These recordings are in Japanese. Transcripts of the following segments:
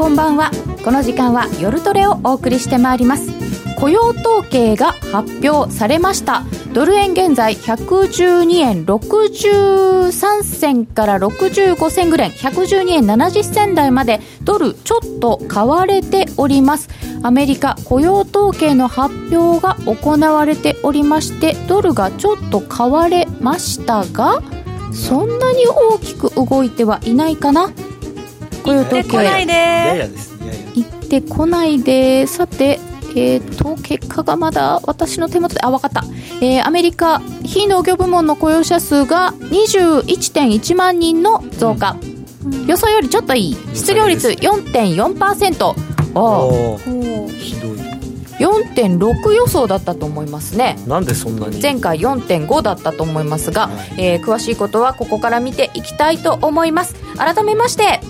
こんばんは。この時間は夜トレをお送りしてまいります。雇用統計が発表されました。ドル円現在112円63銭から65銭ぐらい。112円70銭台まで。ドルちょっと買われております。アメリカ雇用統計の発表が行われておりましてドルがちょっと買われましたがそんなに大きく動いてはいないかな。こないで。ややです。やや。行ってこないで。さてえー、と結果がまだ私の手元で。あ分かった、えー、アメリカ非農業部門の雇用者数が21.1万人の増加、うん、予想よりちょっといい。失業率4.4%おおひどい。4.6予想だったと思いますね。なんでそんなに？前回4.5だったと思いますが、はい、えー、詳しいことはここから見ていきたいと思います。改めまして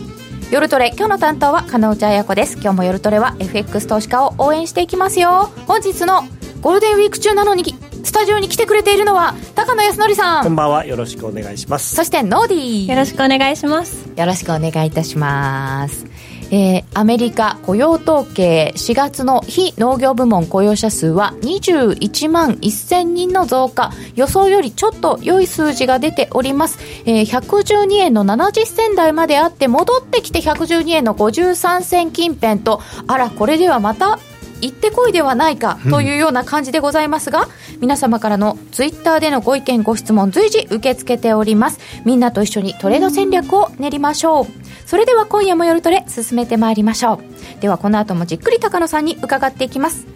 夜トレ今日の担当は金内彩子です。今日も夜トレは FX 投資家を応援していきますよ。本日のゴールデンウィーク中なのにスタジオに来てくれているのは高野康則さん。こんばんはよろしくお願いします。そしてノーディー。よろしくお願いします。よろしくお願いいたしますえー、アメリカ雇用統計4月の非農業部門雇用者数は21万1000人の増加。予想よりちょっと良い数字が出ております、えー、112円の70銭台まであって戻ってきて112円の53銭近辺とあらこれではまた行ってこいではないかというような感じでございますが、うん、皆様からのツイッターでのご意見ご質問随時受け付けております。みんなと一緒にトレード戦略を練りましょう。それでは今夜も夜トレ進めてまいりましょう。ではこの後もじっくり高野さんに伺っていきます。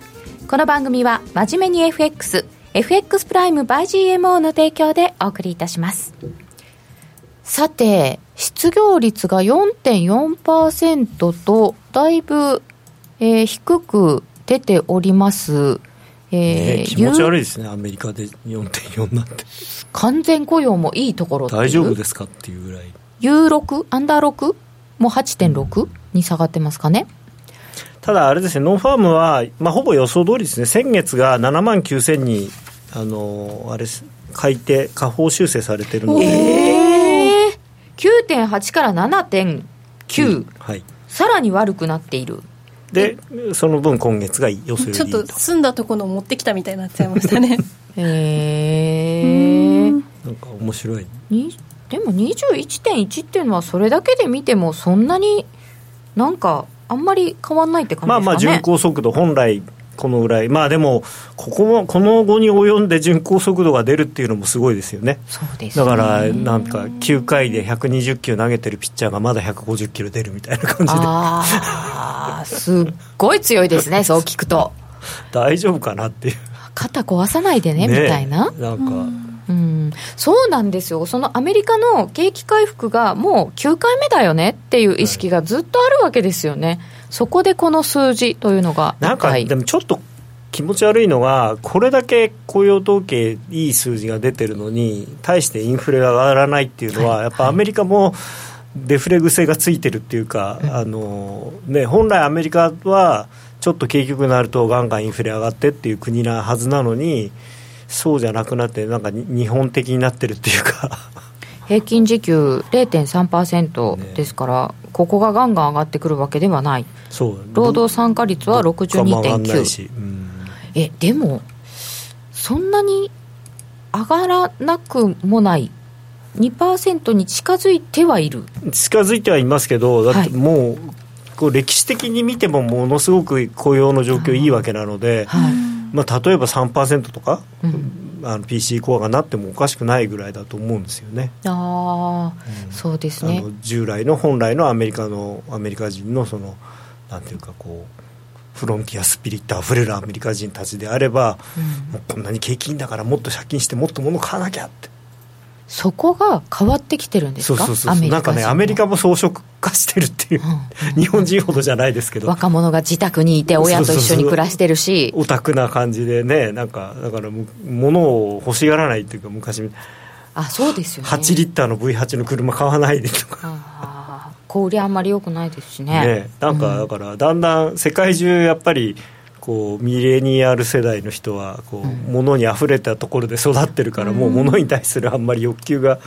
この番組は真面目に FX FX プライム by GMO の提供でお送りいたします。さて失業率が4.4%とだいぶ、えー、低く出ておりますえー、気持ち悪いですね、アメリカで4.4なんて。完全雇用もいいところ大丈夫ですかっていうぐらい。U6、アンダー 6? も8.6に下がってますかね。ただ、あれですね、ノンファームは、まあ、ほぼ予想通りですね、先月が7万9000に、あのあれ改定、下方修正されてるので、えー、9.8から7.9、うん、はい、さらに悪くなっている。で、その分、今月が予想よりちょっと澄んだところを持ってきたみたいになっちゃいましたね。へえー、なんか面白い。でも21.1っていうのはそれだけで見てもそんなになんかあんまり変わんないって感じですかねまあまあ巡航速度本来このぐらいまあでもここもこの後に及んで巡航速度が出るっていうのもすごいですよね。そうです、ね、だからなんか9回で120キロ投げてるピッチャーがまだ150キロ出るみたいな感じで。ああすっごい強いですね そう聞くと。大丈夫かなっていう。肩壊さないでね、ね、みたいな。なんか、うん、そうなんですよ、そのアメリカの景気回復がもう9回目だよねっていう意識がずっとあるわけですよね、はい、そこでこの数字というのがなんか、でもちょっと気持ち悪いのが、これだけ雇用統計、いい数字が出てるのに、対してインフレが上がらないっていうのは、はい、やっぱアメリカもデフレ癖がついてるっていうか、はい、あのね、本来アメリカは、ちょっと景気よくなると、ガンガンインフレ上がってっていう国なはずなのに、そうじゃなくなってなんか日本的になってるっていうか平均時給0.3%ですから、ね、ここがガンガン上がってくるわけではない。そう。労働参加率は62.9、うん、えでもそんなに上がらなくもない。2%に近づいてはいる。近づいてはいますけどだってもう、はい、こう歴史的に見てもものすごく雇用の状況い。いわけなので、はい。まあ、例えば3%とか、うん、あの PC コアがなってもおかしくないぐらいだと思うんですよね。ああ、うん、そうですね。従来の本来のアメリカのアメリカ人のそのなんていうかこうフロンティアスピリットあふれるアメリカ人たちであれば、うん、もうこんなに景気いいんだからもっと借金してもっと物買わなきゃってそこが変わってきてるんですか？そうそうそうなんかねアメリカも装飾化してる。っていう、うん、日本人ほどじゃないですけど。若者が自宅にいて親と一緒に暮らしてるし。オタクな感じでねなんかだから物を欲しがらないっていうか昔。あそうですよね。8リッターの V8 の車買わないでとか。小売りあんまりよくないですしね。ねなんかだからだんだん世界中やっぱりこうミレニアル世代の人はこう、うん、物にあふれたところで育ってるから、もう物に対するあんまり欲求が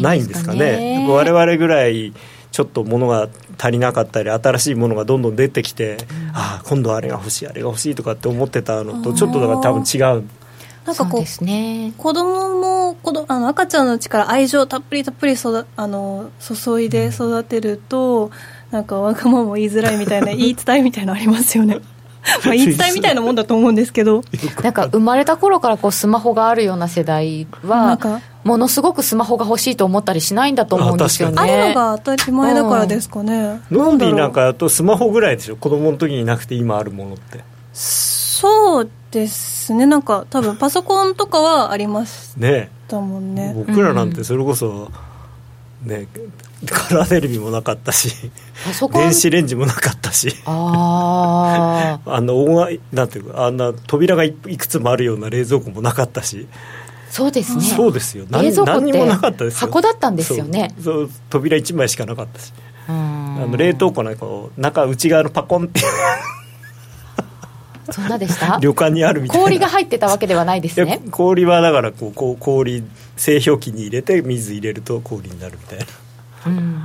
ないんですかね。かね。我々ぐらいちょっと物が足りなかったり新しいものがどんどん出てきて、ああ今度はあれが欲しいあれが欲しいとかって思ってたのとちょっとだから多分違う。なんかこうですね。子供も子供あの赤ちゃんのうちから愛情たっぷりたっぷり育あの注いで育てると、なんかわがままも言いづらいみたいな 言い伝えみたいなのありますよね まあ言い伝えみたいなもんだと思うんですけど。なんか生まれた頃からこうスマホがあるような世代はなんか？ものすごくスマホが欲しいと思ったりしないんだと思うんですよね。あるのが当たり前だからですかね、ノンビーなんかだとスマホぐらいでしょ？子供の時になくて今あるものって。うそうですねなんか多分パソコンとかはありましねたもんね僕らなんてそれこそ、ねカラーテレビもなかったし電子レンジもなかったし。ああ あのなんていうかあんな扉がいいくつもあるような冷蔵庫もなかったし、そうですね。そうですよ。何冷蔵庫何にもなかったです箱だったんですよね。そう扉1枚しかなかったし。うん。あの冷凍庫なんか中内側のパコンってそんなでした？旅館にあるみたいな。氷が入ってたわけではないですね。氷はだからこうこう氷製氷機に入れて水入れると氷になるみたいなうん。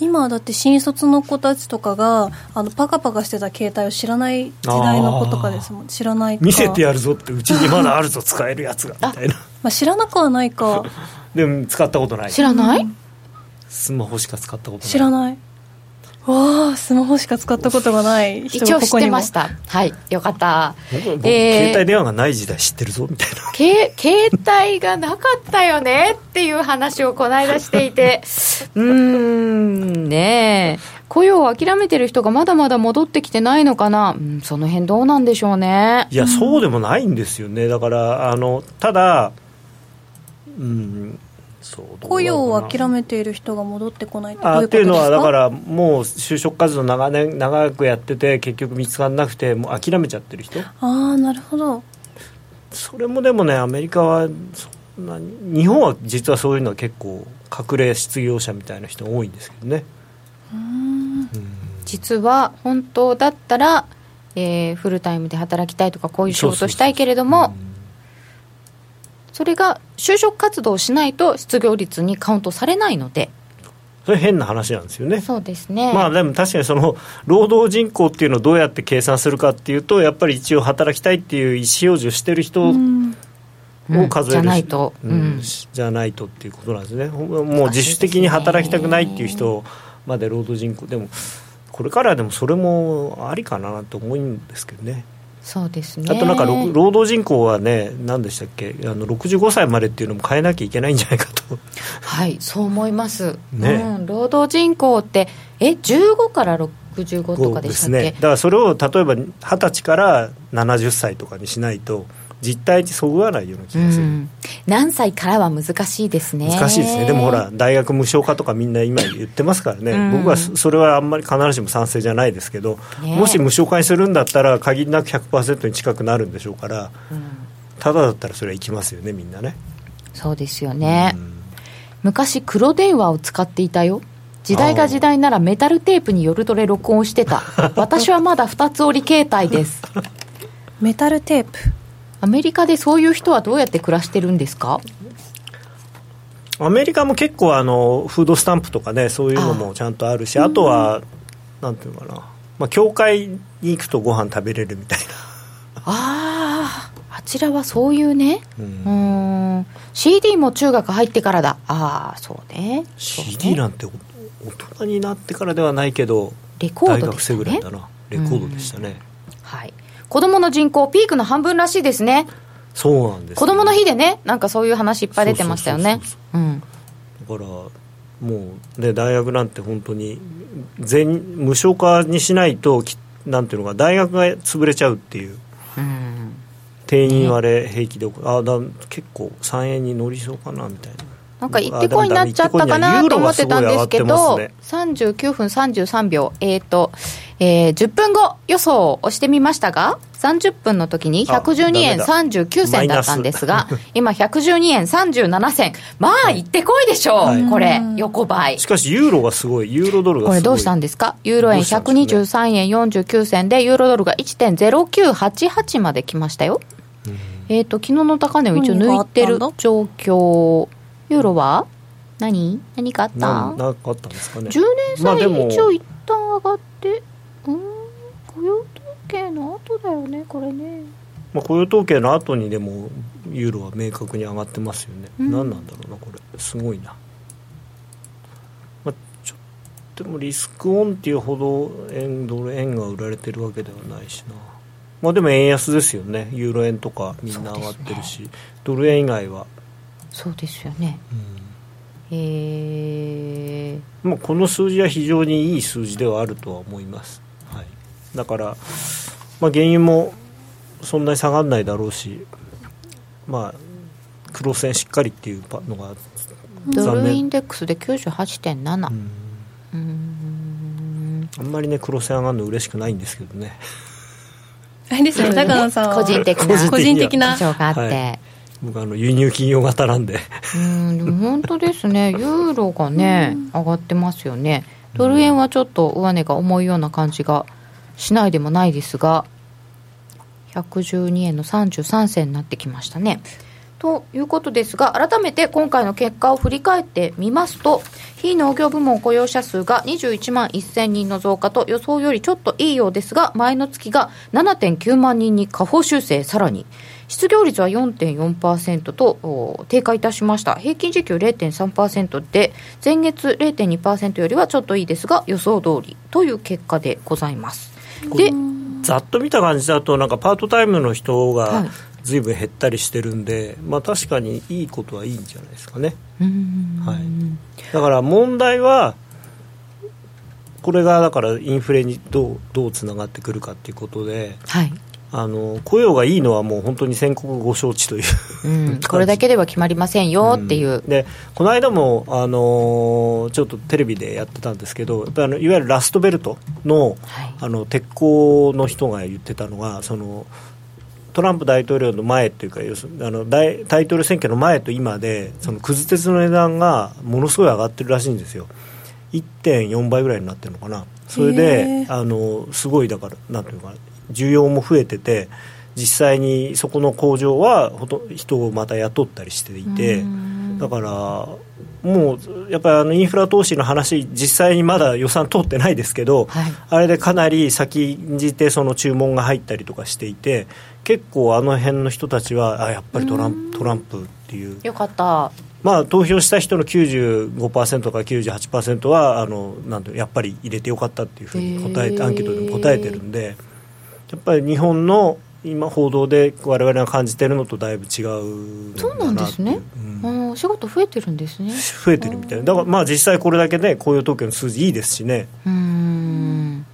今はだって新卒の子たちとかがあのパカパカしてた携帯を知らない時代の子とかですもん。知らないか。見せてやるぞってうちにまだあるぞ使えるやつがみたいな。まあ、知らなくはないか。でも使ったことない。知らない、スマホしか使ったことない。知らないわあスマホしか使ったことがない。人一応知ってがここにも。ました。はいよかった。僕僕えー携帯電話がない時代知ってるぞみたいな。け 携帯がなかったよねっていう話をこの間していて。うーんねえ。雇用を諦めてる人がまだまだ戻ってきてないのかな、うん、その辺どうなんでしょうね。いやそうでもないんですよね。だからあのただうん雇用を諦めている人が戻ってこないってどういうあっていうのはだからもう就職活動長年長くやってて結局見つからなくてもう諦めちゃってる人。ああなるほど。それもでもねアメリカはそんなに日本は実はそういうのは結構隠れ失業者みたいな人多いんですけどね。実は本当だったら、えーフルタイムで働きたいとかこういう仕事したいけれどもそれが就職活動をしないと失業率にカウントされないので。それ変な話なんですよね。そうですね。まあでも確かにその労働人口っていうのをどうやって計算するかっていうとやっぱり一応働きたいっていう意思表示をしてる人をうん。数える、じゃないと、ううん。んじゃないとっていうことなんですね。ほもう自主的に働きたくないっていう人まで労働人口でもこれからはでもそれもありかなと思うんですけどねそうですね。あとなんかろ労働人口はね何でしたっけ？あの65歳までっていうのも変えなきゃいけないんじゃないかと。はいそう思います、ね。うん、労働人口ってえ15から65とかでしたっけ、ね。だからそれを例えば20歳から70歳とかにしないと実態にそぐわないような気うがする、ん、何歳からは難しいですね。難しいですね。でもほら大学無償化とかみんな今言ってますからね、うん。僕はそそれはあんまり必ずしも賛成じゃないですけど、ね。もし無償化にするんだったら限りなく100%に近くなるんでしょうからうん。ただだったらそれは行きますよねみんなね。そうですよね、うん。昔黒電話を使っていたよ。時代が時代ならメタルテープに夜トレ録音してた。私はまだ二つ折り携帯です。メタルテープアメリカでそういう人はどうやって暮らしてるんですか？アメリカも結構あのフードスタンプとかねそういうのもちゃんとあるしあ。とはなんていうのかな、まあ、教会に行くとご飯食べれるみたいあああちらはそういうね。な、ううん。ーん CD も中学入ってからだ。ああそうね。そうね。CD なんてお大人になってからではないけどレコー大学ドですね。生ぐらいだな。レコードでしたね、はい子供の人口ピークの半分らしいですね。そうなんですよ子供の日でねなんかそういう話いっぱい出てましたよね。だからもうね大学なんて本当に全無償化にしないときなんていうのか大学が潰れちゃうっていう。うん。定員割れ平気であだ結構3円に乗りそうかなみたいななんか行ってこいになっちゃったかなと思ってたんですけど、ユーロがす39分33秒、えっ、と、えー10分後予想を押してみましたが、30分の時に112円あダ39銭だったんですが今112円37銭。まあ、行ってこいでしょう、はい。これ、横ばい。し。かしユーロがすごい。ユーロドルがすごい。これどうしたんですか？ユーロ円どうしたんでしょうね123円49銭で、ユーロドルが1.0988まで来ましたよ。えっ、と、昨日の高値を一応抜いてる状況。ユーロは？何？何かあった？なんなんかあったんですかね。10年債一応一旦上がって、うん？雇用統計の後だよねこれね。まあ、雇用統計の後にでもユーロは明確に上がってますよね、うん。何なんだろうなこれ。すごいな、まあ、ちょっとでもリスクオンっていうほど円ドル円が売られてるわけではないしな。まあでも円安ですよね。ユーロ円とかみんな上がってるし、ドル円以外は、そうですよね。うん。えー、まあ、この数字は非常にいい数字ではあるとは思います、はい、だから、まあ、原油もそんなに下がらないだろうし、まあ、黒線しっかりっていうのがドルインデックスで98.7うん。うーん。あんまりね黒線上がるの嬉しくないんですけどね。あれですよね。高野さんは。個人的な。個人的な。事情があって、はい僕あの輸入企業型なんで。うんでも本当ですね。ユーロがね上がってますよね。ドル円はちょっと上値が重いような感じがしないでもないですが112円の33銭になってきましたね。ということですが改めて今回の結果を振り返ってみますと非農業部門雇用者数が21万1000人の増加と予想よりちょっといいようですが前の月が7.9万人に下方修正さらに失業率は4.4%とお低下いたしました。平均時給0.3%で前月0.2%よりはちょっといいですが予想通りという結果でございます。でざっと見た感じだとなんかパートタイムの人はい。が随分減ったりしてるんで、まあ、確かにいいことはいいんじゃないですかね。はい。だから問題はこれがだからインフレにどうどうつながってくるかっていうことではいあの雇用がいいのはもう本当に先刻ご承知という。うん、これだけでは決まりませんよっていう、ん。でこの間も、あのーちょっとテレビでやってたんですけどやっぱりあのいわゆるラストベルトのはい。あの鉄鋼の人が言ってたのがそのトランプ大統領の前というか要するにあの大タイトル選挙の前と今でそのくず鉄の値段がものすごい上がってるらしいんですよ。1.4倍ぐらいになってるのかな。それへでー。あのすごいだからなんていうのかな需要も増えてて実際にそこの工場はほと人をまた雇ったりしていてうん。だからもうやっぱりあのインフラ投資の話実際にまだ予算通ってないですけど、はい。あれでかなり先んじてその注文が入ったりとかしていて結構あの辺の人たちはあやっぱりトランプトランプっていう。よかった。まあ投票した人の95%から98%はあのなんてやっぱり入れてよかったっていうふうに答えてアンケートでも答えてるんでやっぱり日本の今報道で我々が感じてるのとだいぶ違うそうなんですね。うん。うんお仕事増えてるんですね。増えてるみたいな。だからまあ実際これだけね雇用統計の数字いいですしね。うーん。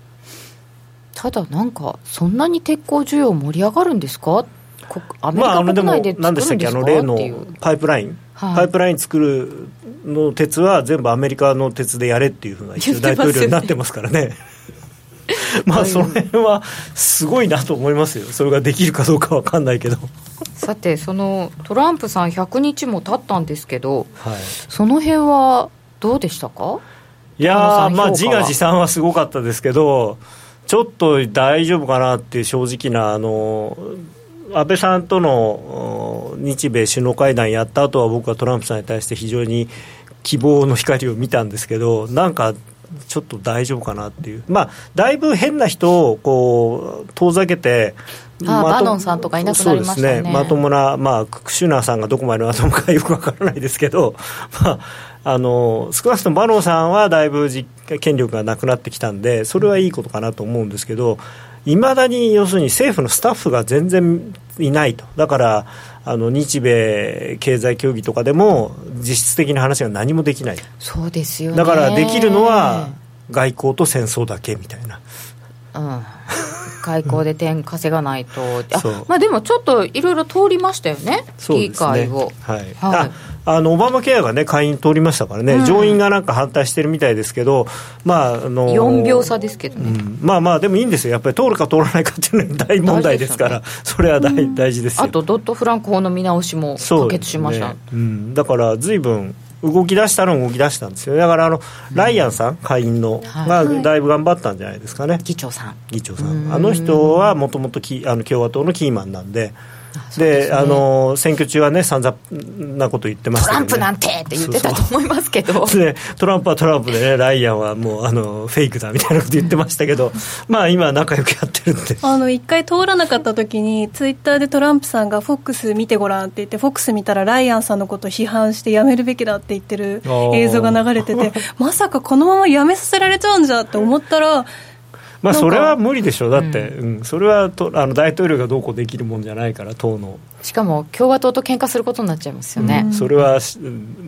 ただなんかそんなに鉄鋼需要盛り上がるんですか？こアメリカ国内で何でしたっけあ作るんですかの例のっていう。パイプライン、はい。パイプライン作るの鉄は全部アメリカの鉄でやれっていうふうな一応大統領になってますからねまあその辺はすごいなと思いますよ。それができるかどうかわかんないけど。さてそのトランプさん100日も経ったんですけどはい。その辺はどうでしたか？いやまあ自画自賛はすごかったですけどちょっと大丈夫かなっていう正直なあの安倍さんとのお日米首脳会談やった後は僕はトランプさんに対して非常に希望の光を見たんですけどなんかちょっと大丈夫かなっていう。まあだいぶ変な人をこう遠ざけてあーまとバノンさんとかいなくなりましたね。そうですね。まともな、まあ、クシュナーさんがどこまでまともかよくわからないですけど、まあ、あの少なくともバノンさんはだいぶ実権力がなくなってきたんでそれはいいことかなと思うんですけどいまだに要するに政府のスタッフが全然いないと。だからあの日米経済協議とかでも実質的な話が何もできないそうですよね。だからできるのは外交と戦争だけみたいな。うん。外交で点稼がないと、あまあでもちょっといろいろ通りましたよね。議会を。はい。はい。ああのオバマケアが、ね、下院通りましたからね、うん。上院がなんか反対してるみたいですけど、まああの4秒差ですけどね、うん。まあまあ、でもいいんですよ、やっぱり通るか通らないかっていうのは大問題ですから、それは大大事ですよ。あとドット・フランク法の見直しも可決しました、ね。うん、だからずいぶん動き出したのは動き出したんですよ。だからあの、ライアンさん下院のはい。がだいぶ頑張ったんじゃないですかね、議長さん。議長さうん。んあの人はもともとあの共和党のキーマンなんでで、あの選挙中はね、散々なこと言ってましたね、トランプなんてって言ってたと思いますけど、でトランプはトランプでね、ライアンはもうあのフェイクだみたいなこと言ってましたけど、まあ今、仲良くやってるんで。あの一回通らなかった時に、ツイッターでトランプさんが、フォックス見てごらんって言って、フォックス見たら、ライアンさんのことを批判して、やめるべきだって言ってる映像が流れてて、まさかこのままやめさせられちゃうんじゃって思ったら、まあ、それは無理でしょ。う、だって、うん、うん、それはとあの大統領がどうこうできるもんじゃないから、党の。しかも共和党と喧嘩することになっちゃいますよね、うん、それは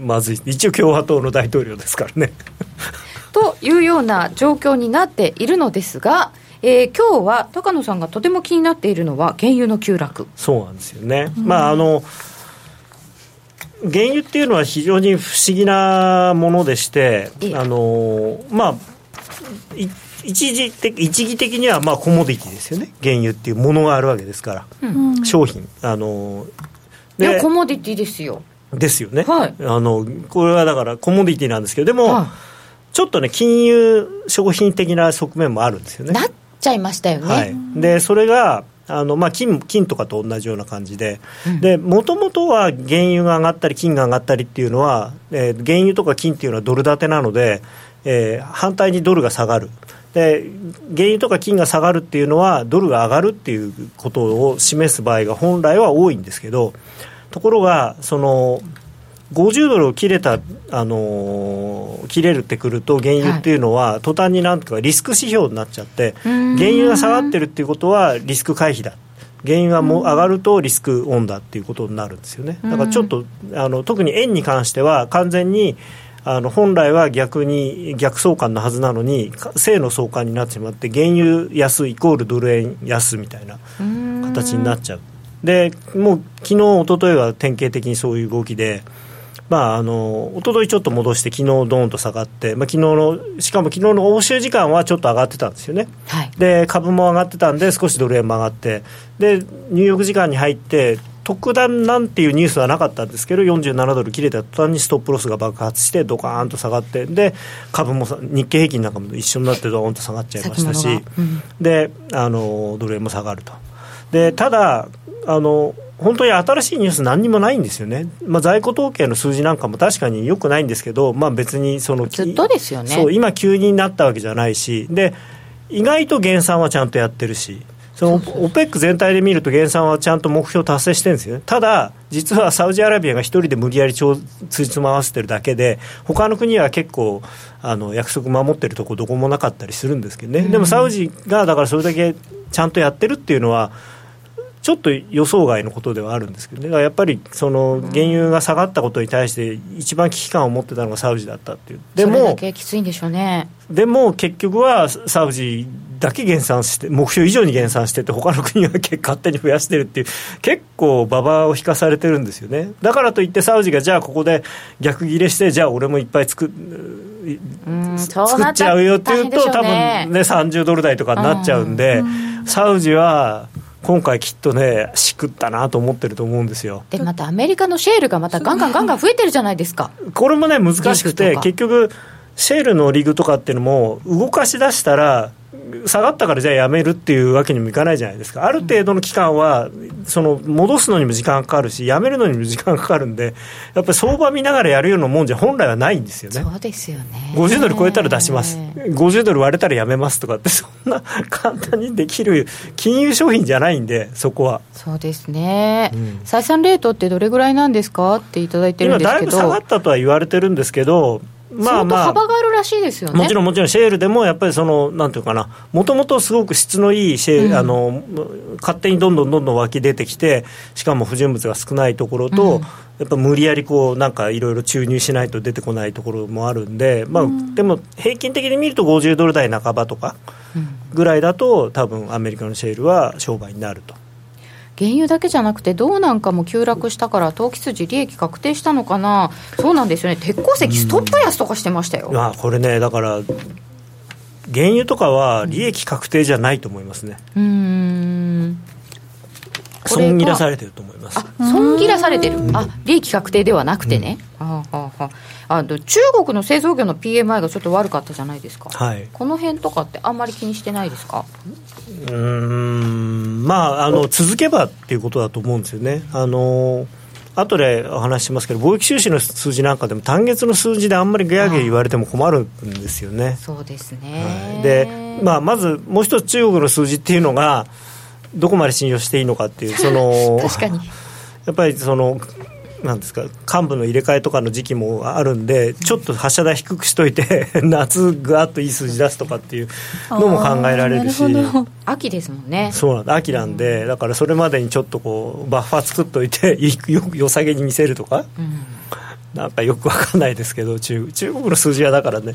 まずい、一応、共和党の大統領ですからね。というような状況になっているのですが、えー、今日は高野さんがとても気になっているのは、原油の急落。そうなんですよね。まああの原油っていうのは非常に不思議なものでして、あのまあ、一時的一義的にはまあコモディティですよね。原油っていうものがあるわけですから、うん、商品。あのいやコモディティですよ。ですよね、はい、あのこれはだからコモディティなんですけどでも、はい、ちょっとね金融商品的な側面もあるんですよね。なっちゃいましたよね、はい、でそれがあのまあ金、金とかと同じような感じで、もともとは原油が上がったり、金が上がったりっていうのは、えー、原油とか金っていうのはドル建てなので、えー、反対にドルが下がる。で原油とか金が下がるっていうのはドルが上がるっていうことを示す場合が本来は多いんですけどところがその50ドルを切れた、あのー、切れるってくると原油っていうのは、途端になんとかリスク指標になっちゃって原油が下がってるっていうことはリスク回避だ。原油がも上がるとリスクオンだっていうことになるんですよね。だからちょっとあの特に円に関しては完全にあの本来は逆に逆相関のはずなのに正の相関になってしまって原油安イコールドル円安みたいな形になっちゃう。でもう昨日一昨日は典型的にそういう動きで。まあ、あの一昨日ちょっと戻して、昨日ドーンと下がって、まあ昨日のしかも昨日の欧州時間はちょっと上がってたんですよね、はい、で株も上がってたんで、少しドル円も上がって、でニューヨーク時間に入って、特段なんていうニュースはなかったんですけど47ドル切れた途端にストップロスが爆発してドカーンと下がってで株も日経平均なんかも一緒になってドーンと下がっちゃいましたし、うん、であのドル円も下がると。でただあの本当に新しいニュース何にもないんですよね、まあ、在庫統計の数字なんかも確かによくないんですけど、まあ、別にそのずっとですよね。そう今急になったわけじゃないしで意外と減産はちゃんとやってるしその OPEC 全体で見ると減産はちゃんと目標達成してるんですよね、ただ、実はサウジアラビアが一人で無理やりつじつまわせてるだけで、他の国は結構あの約束守ってるとこどこもなかったりするんですけどね、でもサウジがだからそれだけちゃんとやってるっていうのは、ちょっと予想外のことではあるんですけどね、だからやっぱりその原油が下がったことに対して、一番危機感を持ってたのがサウジだったっていう、でも、きついんでしょうね。でも結局はサウジだけ減産して、目標以上に減産してて、他の国は勝手に増やしてるっていう、結構、馬場を引かされてるんですよね、だからといって、サウジがじゃあ、ここで逆ギレして、じゃあ、俺もいっぱい作作っちゃうよっていうと、多分ね、30ドル台とかになっちゃうんで、サウジは。今回きっとね、しくったなと思ってると思うんですよでまたアメリカのシェールがまたガンガンガンガン増えてるじゃないですか。これもね、難しくて、結局、シェールのリグとかっていうのも、動かし出したら、下がったからじゃあやめるっていうわけにもいかないじゃないですか、ある程度の期間は、その戻すのにも時間かかるし、やめるのにも時間かかるんで、やっぱり相場見ながらやるようなもんじゃ本来はないんですよね、そうですよね。50ドル超えたら出します、50ドル割れたらやめますとかって、そんな簡単にできる金融商品じゃないんで、そこは。そうですね、うん、採算レートってどれぐらいなんですかっていただいてるんですけど。今、だいぶ下がったとは言われてるんですけど、まあまあ、幅があるらしいですよね。もちろん、もちろん、シェールでもやっぱりその、なんていうかな、もともとすごく質のいいシェール、うん、あの、勝手にどんどんどんどん湧き出てきて、しかも不純物が少ないところと、うん、やっぱ無理やりこう、なんかいろいろ注入しないと出てこないところもあるんで、まあ、うん、でも平均的に見ると50ドル台半ばとかぐらいだと、多分アメリカのシェールは商売になると。原油だけじゃなくて、銅なんかも急落したから、投機筋、利益確定したのかな、そうなんですよね、鉄鉱石、ストップ安とかしてましたよ。あこれねだから原油とかは利益確定じゃないと思いますね。うん。損切らされてると思います。あ損切らされてる、あ利益確定ではなくてね、うん、あはああ中国の製造業の PMI がちょっと悪かったじゃないですか、はい、この辺とかってあんまり気にしてないですか？うん。まああの続けばっていうことだと思うんですよね。あの後でお話ししますけど貿易収支の数字なんかでも単月の数字であんまりギャーギャー言われても困るんですよね。そうですね、はい、で、まあ、まずもう一つ中国の数字っていうのがどこまで信用していいのかっていうその 確かに。やっぱりそのなんですか幹部の入れ替えとかの時期もあるんで、ちょっと発射台低くしといて、夏、ぐわっといい数字出すとかっていうのも考えられるし、秋ですもんね、そうなんだ。秋なんで、だからそれまでにちょっとこうバッファー作っといて、よよさげに見せるとか、うん、なんかよくわかんないですけど中、中国の数字はだからね、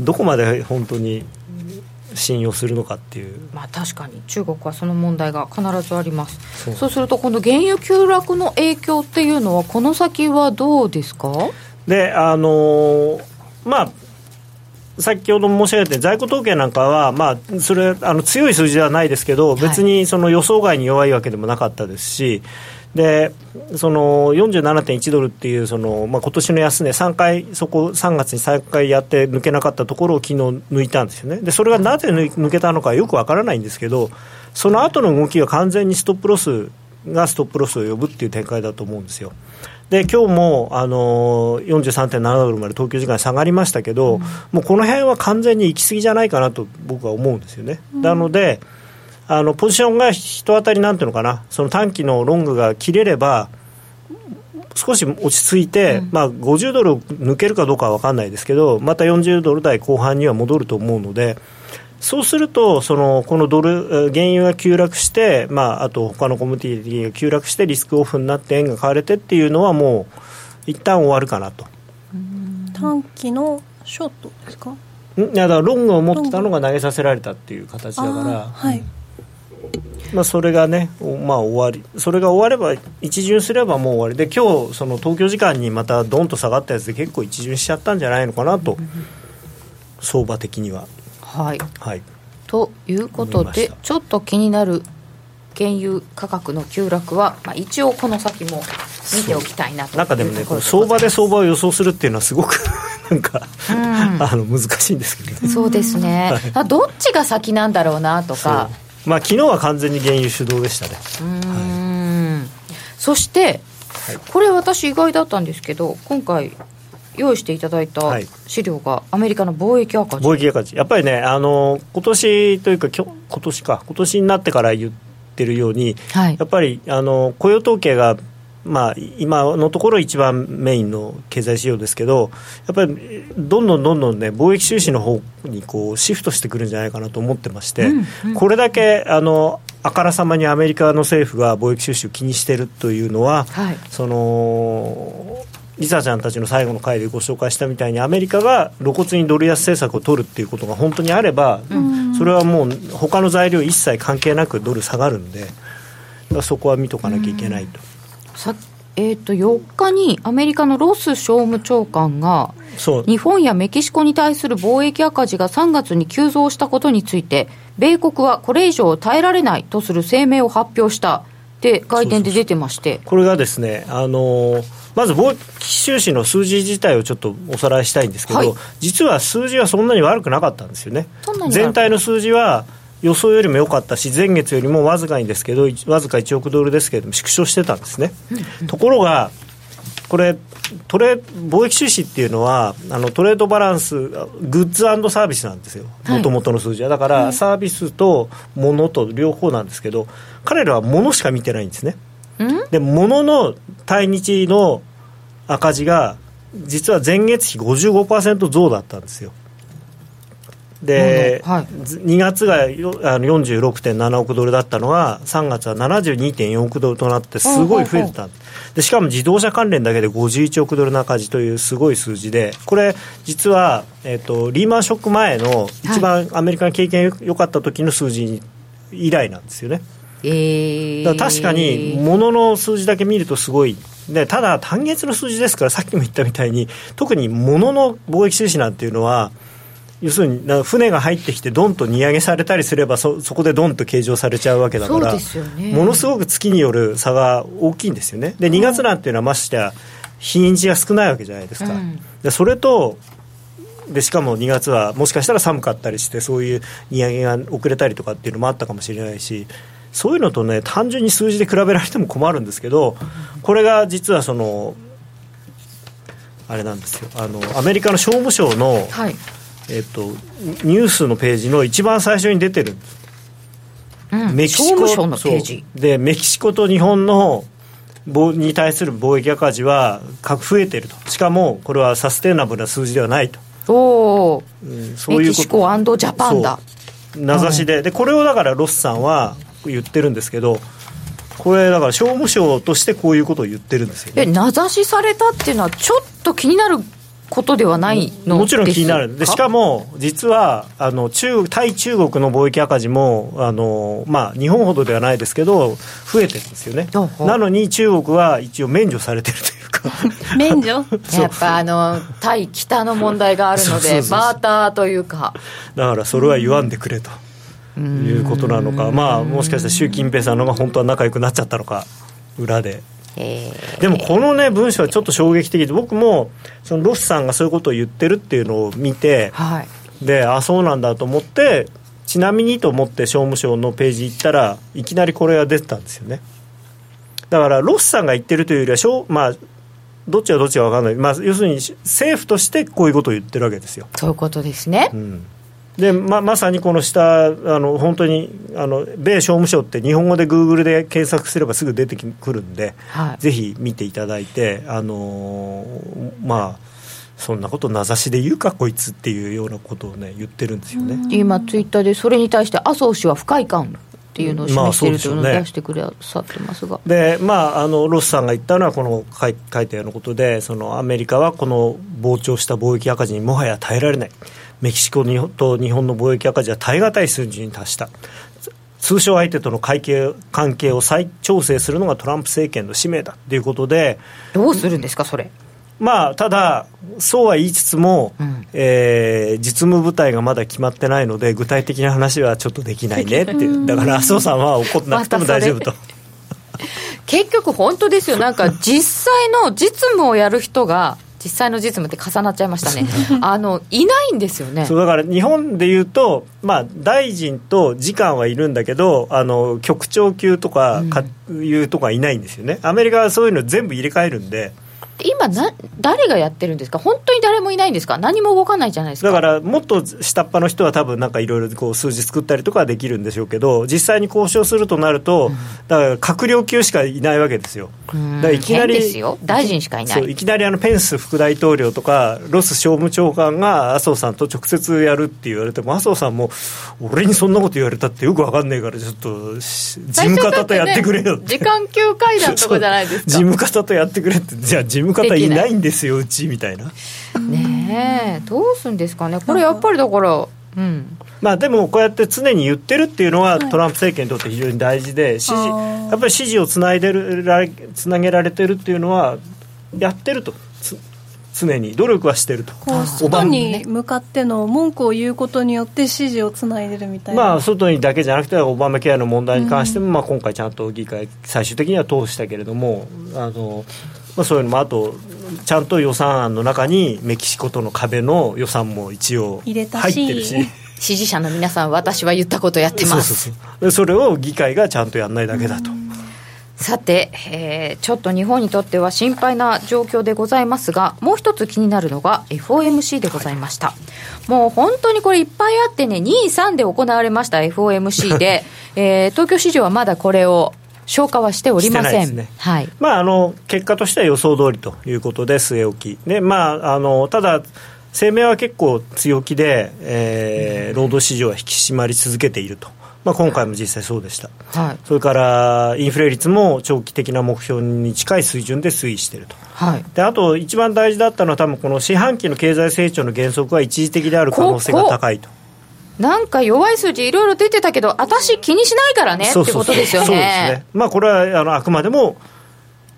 どこまで本当に信用するのかっていう、まあ、確かに。中国はその問題が必ずあります。そう。するとこの原油急落の影響っていうのはこの先はどうですか？であのまあ先ほど申し上げて在庫統計なんかは、まあ、それあの強い数字ではないですけど、別にその予想外に弱いわけでもなかったですし、でその47.1ドルっていうその、まあ、今年の安値、3回、そこ3月に3回やって抜けなかったところを昨日抜いたんですよね、でそれがなぜ抜けたのかよくわからないんですけど、その後の動きが完全にストップロスがストップロスを呼ぶっていう展開だと思うんですよ。で今日もあの43.7ドルまで東京時間下がりましたけど、うん、もうこの辺は完全に行き過ぎじゃないかなと僕は思うんですよね。うん、なのであのポジションが人当たりなんていうのかな、その短期のロングが切れれば、少し落ち着いて、うん、まあ、50ドル抜けるかどうかは分かんないですけど、また40ドル台後半には戻ると思うので、そうすると、そのこのドル原油が急落して、まあ、あと他のコミュニティが急落して、リスクオフになって円が買われてっていうのは、もう一旦終わるかなと。短期のショートですか？いやだからロングを持ってたのが投げさせられたっていう形だから、はい、まあ、それがね、まあ、終わり、それが終われば、一巡すればもう終わり。で、今日その東京時間にまたどんと下がったやつで、結構一巡しちゃったんじゃないのかなと、相場的には。はい、はい、ということで、ちょっと気になる原油価格の急落は、まあ、一応この先も見ておきたいなと。なんかでもね、相場で相場を予想するっていうのは、すごく なんか、うん、あの難しいんですけど、ね、そうですね、はい、どっちが先なんだろうなとか。まあ昨日は完全に原油主導でしたね。はい、そして、これ私意外だったんですけど今回用意していただいた資料が、アメリカの貿易赤字。貿易赤字。やっぱりねあの今年というか今年か。今年になってから言ってるように、はい、やっぱりあの雇用統計がまあ、今のところ一番メインの経済指標ですけど、やっぱりどんどんどんどんね、貿易収支の方にこうシフトしてくるんじゃないかなと思ってまして、うんうん、これだけあのあからさまにアメリカの政府が貿易収支を気にしているというのは、はい、そのリサちゃんたちの最後の回でご紹介したみたいにアメリカが露骨にドル安政策を取るっていうことが本当にあれば、うん、それはもう他の材料一切関係なくドル下がるんでそこは見とかなきゃいけないと。うんさえーと、4日にアメリカのロス商務長官が日本やメキシコに対する貿易赤字が3月に急増したことについて米国はこれ以上耐えられないとする声明を発表した。って外伝で出てまして。これがですねあのまず貿易収支の数字自体をちょっとおさらいしたいんですけど、はい、実は数字はそんなに悪くなかったんですよね。全体の数字は予想よりも良かったし、前月よりもわずかにですけど、わずか1億ドルですけれども、縮小してたんですね。ところが、これ、トレ貿易収支っていうのはあのトレードバランスグッズサービスなんですよ。もともとの数字は。だから、サービスと物と両方なんですけど彼らは物しか見てないんですね。で物の対日の赤字が実は前月比55%増だったんですよで、はい、2月があの46.7億ドルだったのが、3月は72.4億ドルとなって、すごい増えてた、でしかも自動車関連だけで51億ドルの赤字というすごい数字で、これ、実は、えーと、リーマンショック前の一番アメリカの経験良かった時の数字以来なんですよね。えー、だ確かに、ものの数字だけ見るとすごい。でただ、単月の数字ですから、さっきも言ったみたいに、特にものの貿易収支なんていうのは、要するに船が入ってきてどんと荷上げされたりすればそそこでどんと計上されちゃうわけだから、ね、ものすごく月による差が大きいんですよね。で2月なんていうのはましてや日にちが少ないわけじゃないですか、うん、でそれとでしかも2月はもしかしたら寒かったりしてそういう荷上げが遅れたりとかっていうのもあったかもしれないしそういうのとね単純に数字で比べられても困るんですけどこれが実はそのあれなんですよ。あのアメリカの商務省の、はいえっと、ニュースのページの一番最初に出てる。んです、うん、メキシコでメキシコと日本のに対する貿易赤字は増えてると。しかもこれはサステナブルな数字ではないと。おお、うん、そういうメキシコジャパンだ名指しで。でこれをだからロスさんは言ってるんですけどこれだから商務省としてこういうことを言ってるんですよ、ね、名指しされたっていうのはちょっと気になることではないのもちろん気になる。でしかも実はあの中対中国の貿易赤字もあの、まあ、日本ほどではないですけど増えてるんですよね。なのに中国は一応免除されてるというか。免除？やっぱあの対北の問題があるのでバーターというか。だからそれは言わんでくれと。いうことなのか。まあもしかしたら習近平さんのが本当は仲良くなっちゃったのか裏ででもこのね文章はちょっと衝撃的で僕もそのロスさんがそういうことを言ってるっていうのを見て、はい、であそうなんだと思ってちなみにと思って商務省のページ行ったらいきなりこれが出てたんですよね。だからロスさんが言ってるというよりはまあどっちがどっちか分かんない、まあ、要するに政府としてこういうことを言ってるわけですよ。そういうことですね、うんでままさにこの下あの本当にあの米商務省って日本語でグーグルで検索すればすぐ出てくるんで、はい、ぜひ見ていただいてあのー、まあそんなこと名指しで言うかこいつっていうようなことをね言ってるんですよね。今ツイッターでそれに対して麻生氏は不快感っていうのを示しているというのを出してくださってますが、で、まあ、あのロスさんが言ったのはこの書い書いたようなことでそのアメリカはこの膨張した貿易赤字にもはや耐えられないメキシコと日本の貿易赤字は耐え難い数字に達した。通商相手との会計関係を再調整するのがトランプ政権の使命だ。ということでどうするんですかそれ。まあ、ただ、そうは言いつつも、うん、えー、実務部隊がまだ決まってないので、具体的な話はちょっとできないねって、だから麻生さんは怒ってなくても大丈夫と。結局、本当ですよ、なんか実際の実務をやる人が、実際の実務って重なっちゃいましたね。あのいないんですよね。そうだから日本でいうと、まあ、大臣と次官はいるんだけどあの局長級とかか、いうとかいないんですよね。アメリカはそういうの全部入れ替えるんで今な、誰がやってるんですか、本当に誰もいないんですか、何も動かないじゃないですか。だから、もっと下っ端の人は、多分なんかいろいろ数字作ったりとかできるんでしょうけど、実際に交渉するとなると、だから閣僚級しかいないわけですよ。だいきなり大臣しかいない。いきなりあのペンス副大統領とか、ロス商務長官が麻生さんと直接やるって言われても、麻生さんも、俺にそんなこと言われたってよく分かんないから、ちょっと事務方とやってくれよって、ね、時間級会談とかじゃないですか。事務方とやってくれって、じゃあ、事務務方いないんですようちみたいな。ねえどうするんですかね。これやっぱりだからうん。まあ、でもこうやって常に言ってるっていうのはトランプ政権にとって非常に大事で支持やっぱり支持をつないでるつなげられてるっていうのはやってると。常に努力はしてると。外に向かっての文句を言うことによって支持をつないでるみたいな、まあ、外にだけじゃなくてオバマケアの問題に関しても、まあ、今回ちゃんと議会最終的には通したけれどもあのまあ、そういうのもあとちゃんと予算案の中にメキシコとの壁の予算も一応入ってるし。支持者の皆さん、私は言ったことやってます。それを議会がちゃんとやらないだけだと。さて、えー、ちょっと日本にとっては心配な状況でございますが、もう一つ気になるのが FOMC でございました。はい、もう本当にこれいっぱいあってね、2位、3で行われました FOMC で、えー、東京市場はまだこれを消化はしておりません、ね、はい。まあ、あの結果としては予想通りということで、据え置き、でまあ、あのただ、声明は結構強気で、えー、労働市場は引き締まり続けていると。まあ、今回も実際そうでした、はい、それからインフレ率も長期的な目標に近い水準で推移していると、はい、であと一番大事だったのは、多分この四半期の経済成長の減速は一時的である可能性が高いと。なんか弱い数字いろいろ出てたけど、私気にしないからねってことですよね。そうですね。まあこれはあのあくまでも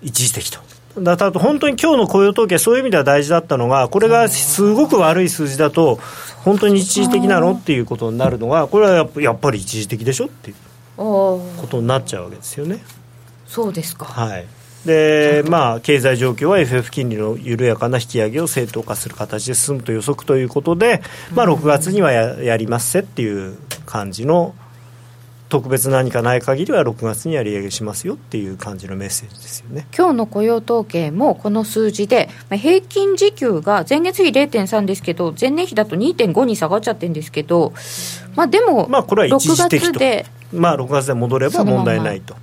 一時的とだた本当に今日の雇用統計、そういう意味では大事だったのが、これがすごく悪い数字だと、本当に一時的なのっていうことになるのが、これはやっぱやっぱり一時的でしょっていうことになっちゃうわけですよね。そうですか、はいでまあ、経済状況は FF 金利の緩やかな引き上げを正当化する形で進むと予測ということで、まあ、6月にはややりますせっていう感じの特別何かない限りは6月には利上げしますよっていう感じのメッセージですよね。今日の雇用統計もこの数字で、まあ、平均時給が前月比0.3ですけど前年比だと2.5に下がっちゃってるんですけど、まあ、でも、まあ、これは一時的と。まあ、6月で戻れば問題ないと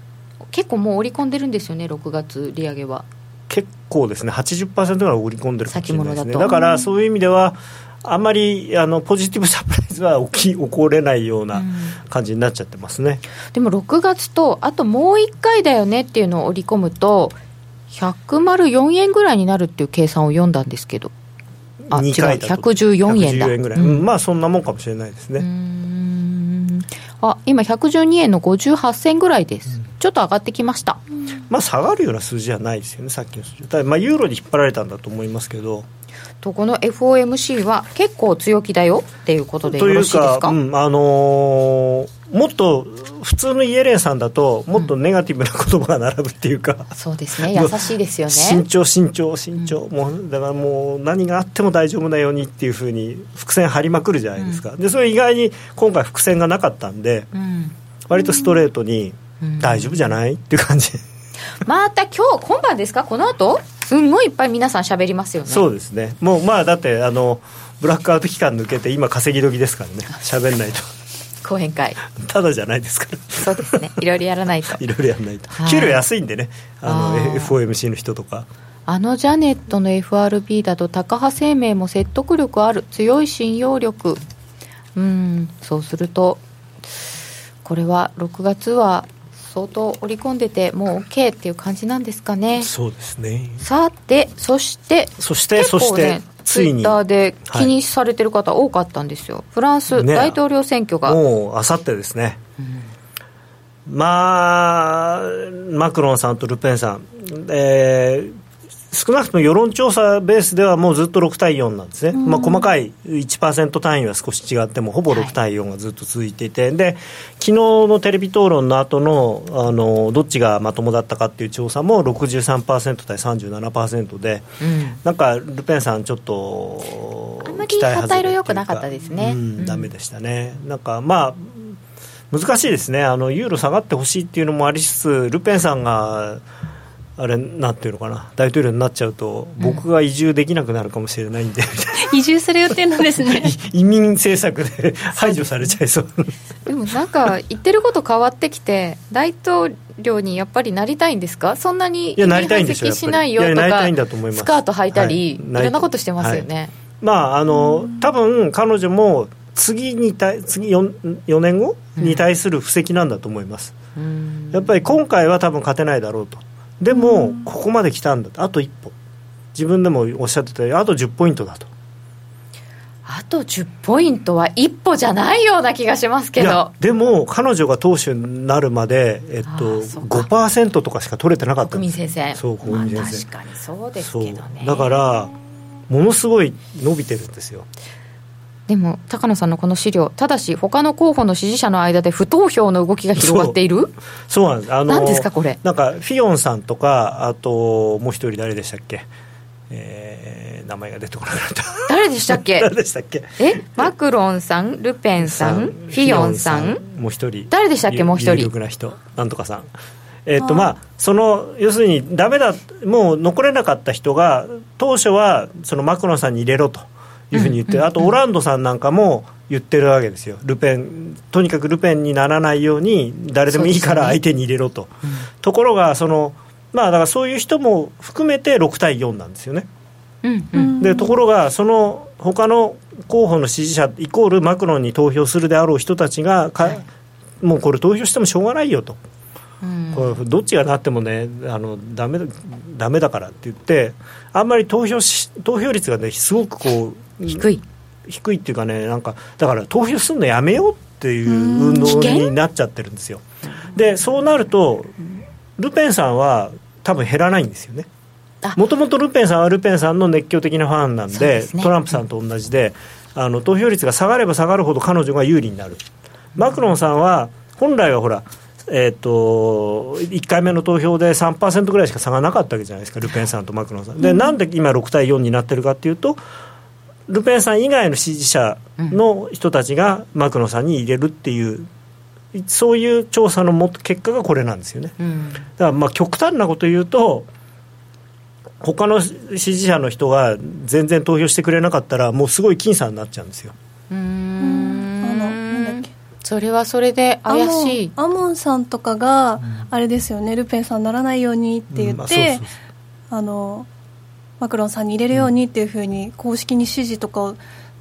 結構もう織り込んでるんですよね6月利上げは。結構ですね。80%ぐらい織り込んでるかもしれないですね。だからそういう意味では、あんまりあのポジティブ サプライズは起き起これないような感じになっちゃってますね、うん、でも6月と、あともう1回だよねっていうのを織り込むと、104円ぐらいになるっていう計算を読んだんですけど、あ2回だと。114円だ。114円ぐらい、うん、まあそんなもんかもしれないですね。あ今、112円の58銭ぐらいです、うん、ちょっと上がってきました、まあ、下がるような数字じゃないですよね、さっきの数字、ただまあユーロに引っ張られたんだと思いますけど。とこの FOMC は結構強気だよっていうことでよろしいですか？うん、あのー、もっと普通のイエレンさんだともっとネガティブな言葉が並ぶっていうか、うん、そうですね。優しいですよね。慎重慎重慎重、うん、もうだからもう何があっても大丈夫なようにっていうふうに伏線張りまくるじゃないですか、でそれ意外に今回伏線がなかったんで、割とストレートに大丈夫じゃない？っていう感じ。また今日今晩ですか？この後？すんごいいっぱい皆さん喋りますよね。そうですね。もうまあだってあのブラックアウト期間抜けて今稼ぎ時ですからね。喋んないと。講演会。ただじゃないですから。そうですね。いろいろやらないと。いろいろやらないと、給料安いんでね。あの FOMC の人とか。あのジャネットの FRB だと高派生命も説得力ある強い信用力。うんそうするとこれは6月は相当織り込んでてもう OK っていう感じなんですかね。そうですね。さてそしてそしてそしてツイッターで気にされてる方多かったんですよ、はい、フランス大統領選挙が、ね、もうあさってですね、うん、まあマクロンさんとルペンさん、えー、少なくとも世論調査ベースではもうずっと6対4なんですね、まあ、細かい1%単位は少し違っても、ほぼ6対4がずっと続いていて、はい、で昨日のテレビ討論の後のあのどっちがまともだったかっていう調査も63%対37%で、うん、なんかルペンさん、ちょっとあんまり旗色よくなかったですね、うん、ダメでしたね。なんかまあ難しいですね。あのユーロ下がってほしいっていうのもありつつルペンさんがあれなんていうのかな。大統領になっちゃうと僕が移住できなくなるかもしれないんで、うん、移住する予定なんですね。移民政策で排除されちゃいそう。でもなんか言ってること変わってきて大統領にやっぱりなりたいんですか？そんなに移民排斥しないよとかスカート履いたり、はい、いろんなことしてますよね、はい、まああの多分彼女も次に対次 4, 4年後に対する布石なんだと思います、うん、やっぱり今回は多分勝てないだろうとでも、ここまで来たんだ。あと一歩。自分でもおっしゃってたよあと10ポイントだと。あと10ポイントは一歩じゃないような気がしますけど。でも彼女が党首になるまで、えっと、5%とかしか取れてなかった国民先生。そう国民先生、まあ、確かにそうですけどね。だからものすごい伸びてるんですよでも高野さんのこの資料、ただし、他の候補の支持者の間で不投票の動きが広がっている？そうなんです、あの何ですか、これ？なんか、フィヨンさんとか、あともう一人、誰でしたっけ、えー、名前が出てこなかった。誰でしたっけ？誰でしたっけ？え？マクロンさん、ルペンさん、フィヨンさん、もう一人、誰でしたっけ、もう一人？有力な人、なんとかさん。えーとまあ、その要するに、だめだ、もう残れなかった人が、当初はそのマクロンさんに入れろと。いうふうに言って、あとオランドさんなんかも言ってるわけですよ、ルペン、とにかくルペンにならないように、誰でもいいから相手に入れろと、ねうん、ところがその、まあ、だからそういう人も含めて6対4なんですよね。うん。うん、でところが、その他の候補の支持者イコールマクロンに投票するであろう人たちがか、はい、もうこれ、投票してもしょうがないよと。うん、これどっちがなってもねあのダメだめだからって言ってあんまり投票し投票率がねすごくこう低い。低いっていうかねなんかだから投票するのやめようっていう運動になっちゃってるんですよ。でそうなるとルペンさんは多分減らないんですよね。もともとルペンさんはルペンさんの熱狂的なファンなんで、ね、トランプさんと同じで、あの投票率が下がれば下がるほど彼女が有利になる。マクロンさんは本来はほらえーと、1回目の投票で3%ぐらいしか差がなかったわけじゃないですか、ルペンさんとマクロンさん。で、なんで今、6対4になってるかっていうと、ルペンさん以外の支持者の人たちがマクロンさんに入れるっていうそういう調査のも結果がこれなんですよね、うん、だからまあ極端なこと言うと他の支持者の人が全然投票してくれなかったらもうすごい僅差になっちゃうんですよ。それはそれで怪しい。アモンさんとかがあれですよね、ルペンさんならないようにって言って、あのマクロンさんに入れるようにっていうふうに公式に指示とかを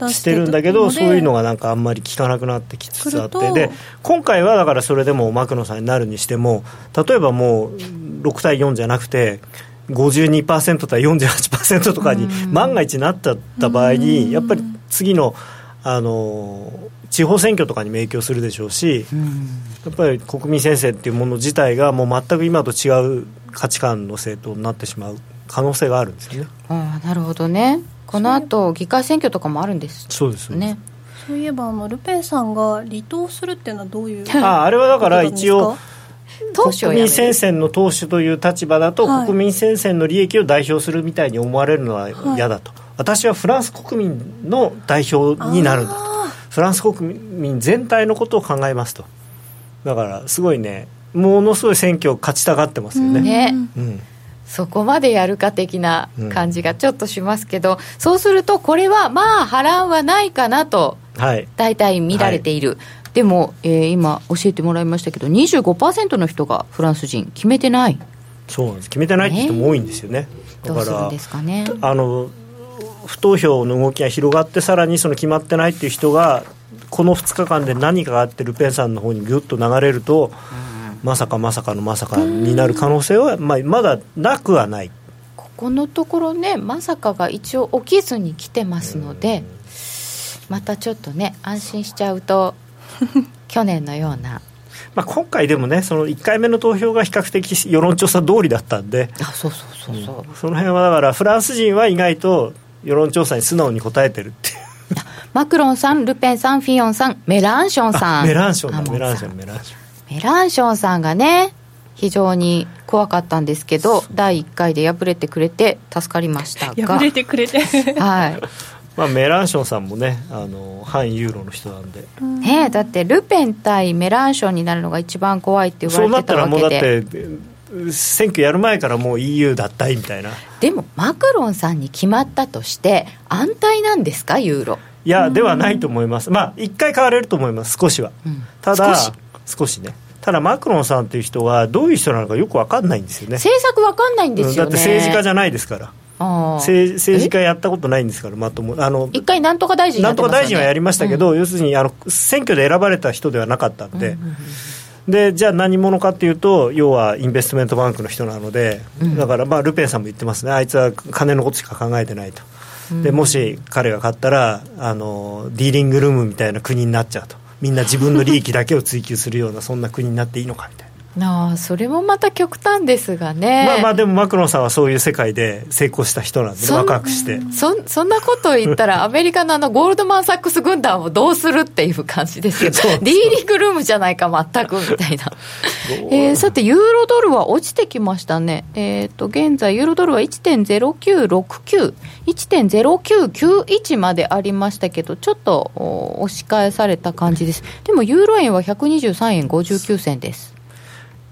してるんだけどそういうのがなんかあんまり効かなくなってきつつあってで今回はだからそれでもマクロンさんになるにしても例えばもう6対4じゃなくて52%対48%とかに万が一なった場合にやっぱり次のあの地方選挙とかにも影響するでしょうし、やっぱり国民先生っていうもの自体がもう全く今と違う価値観の政党になってしまう可能性があるんですよね。あなるほどね。この後議会選挙とかもあるんですそうですねそういえばあのルペンさんが離党するっていうのはどういう ああれはだから一応国民戦線の党首という立場だと、はい、国民戦線の利益を代表するみたいに思われるのは嫌だと、はい、私はフランス国民の代表になるんだと。フランス国民全体のことを考えますと。だからすごいねものすごい選挙を勝ちたがってますよね。ね。うんそこまでやるか的な感じがちょっとしますけど、うん、そうするとこれはまあ波乱はないかなと、大体見られている、はい、でも、えー、今教えてもらいましたけど25%の人がフランス人決めてない。そうなんです。決めてないって人も多いんですよね、だからどうするんですかね。あの不投票の動きが広がってさらにその決まってないっていう人がこの2日間で何かがあってルペンさんの方にぐっと流れると、うんまさかまさかのまさかになる可能性は、まあ、まだなくはない。ここのところね、まさかが一応起きずに来てますので、またちょっとね、安心しちゃうと、去年のような。まあ、今回でもね、その1回目の投票が比較的世論調査通りだったんで、あそうそうそうそう、うん、その辺はだから、フランス人は意外と世論調査に素直に答えてるっていう。マクロンさん、ルペンさん、フィヨンさん、メランションさん。メランションだ、メランション、メランション。メランションさんがね、非常に怖かったんですけど、第1回で敗れてくれて、助かりましたが。敗れてくれて。はい。まあ、メランションさんもね、あの反ユーロの人なんで、ね、だってルペン対メランションになるのが一番怖いって言われてたわけで。そうなったらもうだって選挙やる前からもう EU 脱退みたいな。でもマクロンさんに決まったとして安泰なんですかユーロ？いやではないと思います。まあ一回変われると思います少しは、うん、ただ少しね。ただマクロンさんっていう人はどういう人なのかよく分かんないんですよね。政策分かんないんですよ、ね、だって政治家じゃないですから。政政治家やったことないんですから、まともあの一回なんとか大臣、ね、なんとか大臣はやりましたけど、うん、要するにあの選挙で選ばれた人ではなかったんで、うんうんうんでじゃあ何者かっていうと要はインベストメントバンクの人なので、うん、だからまあルペンさんも言ってますね。あいつは金のことしか考えてないと、うん、でもし彼が勝ったらあのディーリングルームみたいな国になっちゃうとみんな自分の利益だけを追求するようなそんな国になっていいのかみたいな。ああそれもまた極端ですがね。まあまあでもマクロンさんはそういう世界で成功した人なんで若くして。そそんなことを言ったら アメリカのあのゴールドマン・サックス軍団をどうするっていう感じですよ ディーリングルームじゃないか全くみたいな。えー、さてユーロドルは落ちてきましたね。えっ、ー、と現在ユーロドルは1.0969 1.0991までありましたけどちょっと押し返された感じです。でもユーロ円は123円59銭です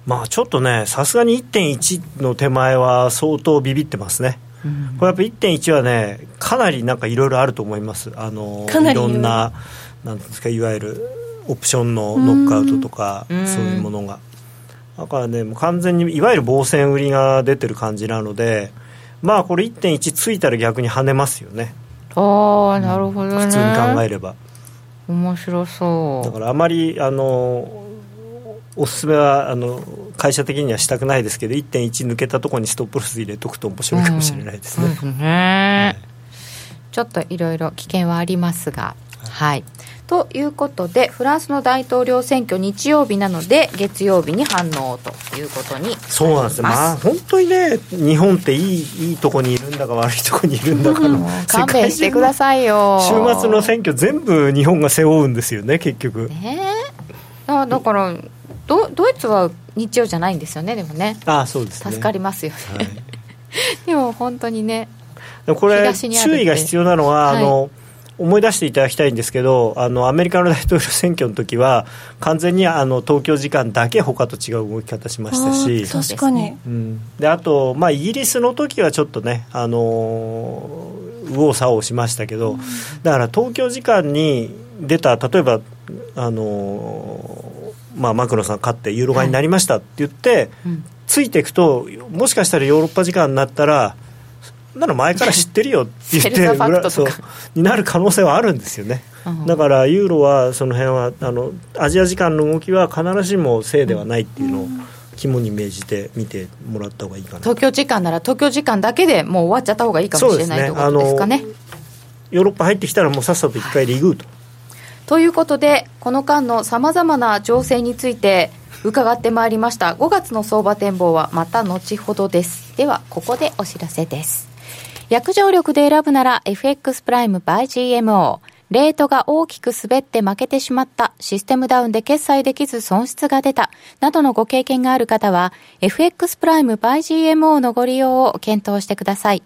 まあちょっとね、さすがに1.1の手前は相当ビビってますね。うん、これやっぱ1.1はね、かなりなんかいろいろあると思います。あのいろんな、なんですか、いわゆるオプションのノックアウトとか、そういうものが。だからね、もう完全にいわゆる防戦売りが出てる感じなので、まあこれ1.1ついたら逆に跳ねますよね。ああ、なるほどね。普通に考えれば。面白そう。だからあまり、あの、おすすめはあの会社的にはしたくないですけど1.1抜けたところにストップロス入れとくと面白いかもしれないですね。うん、ね、はい、ちょっといろいろ危険はありますが、はい、ということでフランスの大統領選挙日曜日なので月曜日に反応ということにそうなんですまあ本当にね日本っていいいいとこにいるんだか悪いとこにいるんだかの勘弁してくださいよ。週末の選挙全部日本が背負うんですよね結局。ねえ。だからドドイツは日曜じゃないんですよねでもね。ああそうです、ね、助かりますよね、はい、でも本当にねこれ注意が必要なのは、はい、あの思い出していただきたいんですけどあのアメリカの大統領選挙の時は完全にあの東京時間だけ他と違う動き方しましたし。確かに、うん、であと、まあ、イギリスの時はちょっとねあの右往左往しましたけど、だから東京時間に出た例えばあのまあ、マクロンさん勝ってユーロ買いになりましたって言って、はい。うん、ついていくともしかしたらヨーロッパ時間になったらなの前から知ってるよって言ってそうになる可能性はあるんですよね、うん、だからユーロはその辺はあのアジア時間の動きは必ずしもせいではないっていうのを肝に銘じて見てもらった方がいいかな。東京時間なら東京時間だけでもう終わっちゃった方がいいかもしれない、ね、ということですかね。ヨーロッパ入ってきたらもうさっさと1回リグーと。ということでこの間のさまざまな情勢について伺ってまいりました。5月の相場展望はまた後ほどです。ではここでお知らせです。約定力で選ぶなら FX プライム by GMO。レートが大きく滑って負けてしまった、システムダウンで決済できず損失が出た、などのご経験がある方は、FX プライム by GMO のご利用を検討してください。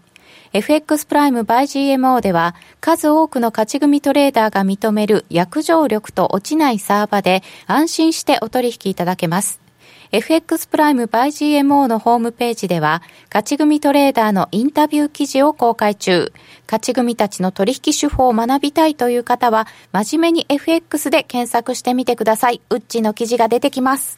FX プライム by GMO では数多くの勝ち組トレーダーが認める約定力と落ちないサーバで安心してお取引いただけます。FX プライム by GMO のホームページでは、勝ち組トレーダーのインタビュー記事を公開中。勝ち組たちの取引手法を学びたいという方は、真面目に FX で検索してみてください。ウッチの記事が出てきます。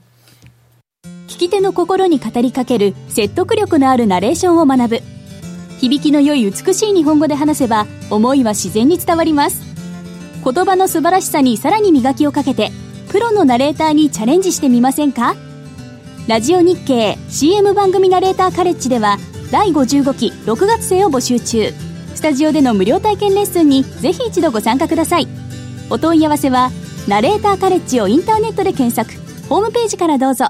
聞き手の心に語りかける説得力のあるナレーションを学ぶ。響きの良い美しい日本語で話せば思いは自然に伝わります。言葉の素晴らしさにさらに磨きをかけてプロのナレーターにチャレンジしてみませんか？ラジオ日経 CM 番組ナレーターカレッジでは第55期6月生を募集中。スタジオでの無料体験レッスンにぜひ一度ご参加ください。お問い合わせはナレーターカレッジをインターネットで検索。ホームページからどうぞ。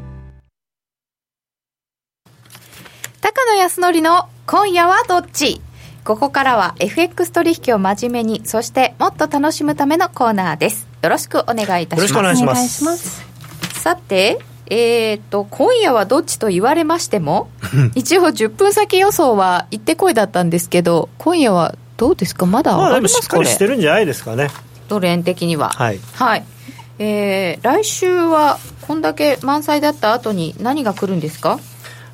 則の今夜はどっち？ここからは FX 取引を真面目にそしてもっと楽しむためのコーナーです。よろしくお願いいたします。よろしくお願いします。さてえーと、今夜はどっちと言われましても 一応10分先予想は行ってこいだったんですけど今夜はどうですか？まだ上がりますか、まあ、しっかりしてるんじゃないですかね。ドル円的には？はい、はい。えー、来週はこんだけ満載だった後に何が来るんですか？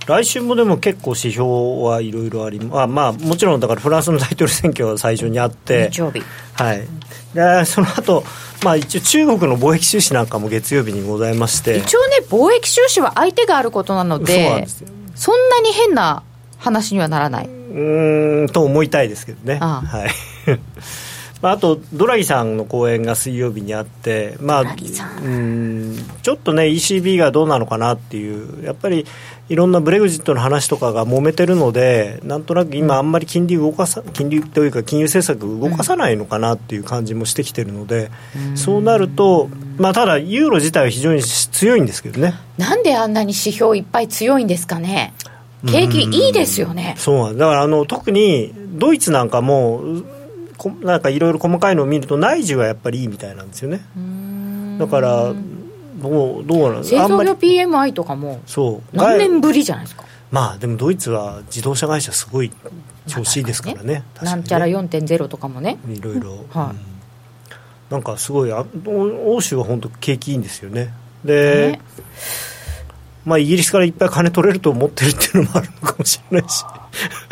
来週もでも結構指標はいろいろありあまあもちろんだからフランスの大統領選挙は最初にあって日曜日。はい。でその後まあ一応中国の貿易収支なんかも月曜日にございまして。一応ね貿易収支は相手があることなのでそうなんですよ。そんなに変な話にはならない。うんと思いたいですけどね。はい。まあ、あとドラギさんの講演が水曜日にあって、まあ、うんちょっとね ECB がどうなのかなっていうやっぱりいろんなブレグジットの話とかが揉めてるのでなんとなく今あんまり金利動かさ金利というか金融政策動かさないのかなっていう感じもしてきてるので、うん、そうなると、まあ、ただユーロ自体は非常に強いんですけどね。なんであんなに指標いっぱい強いんですかね。景気いいですよね、そうだからあの特にドイツなんかもなんかいろいろ細かいのを見ると内需がやっぱりいいみたいなんですよね。だからどうどうなん製造業あんまり。PMI とかもそう。何年ぶりじゃないですか？まあでもドイツは自動車会社すごい調子いいですからね,、ねなんちゃら4.0とかもね。いろいろ、はい。うん。なんかすごいあお欧州は本当景気いいんですよね。で、ね。まあイギリスからいっぱい金取れると思ってるっていうのもあるのかもしれないし。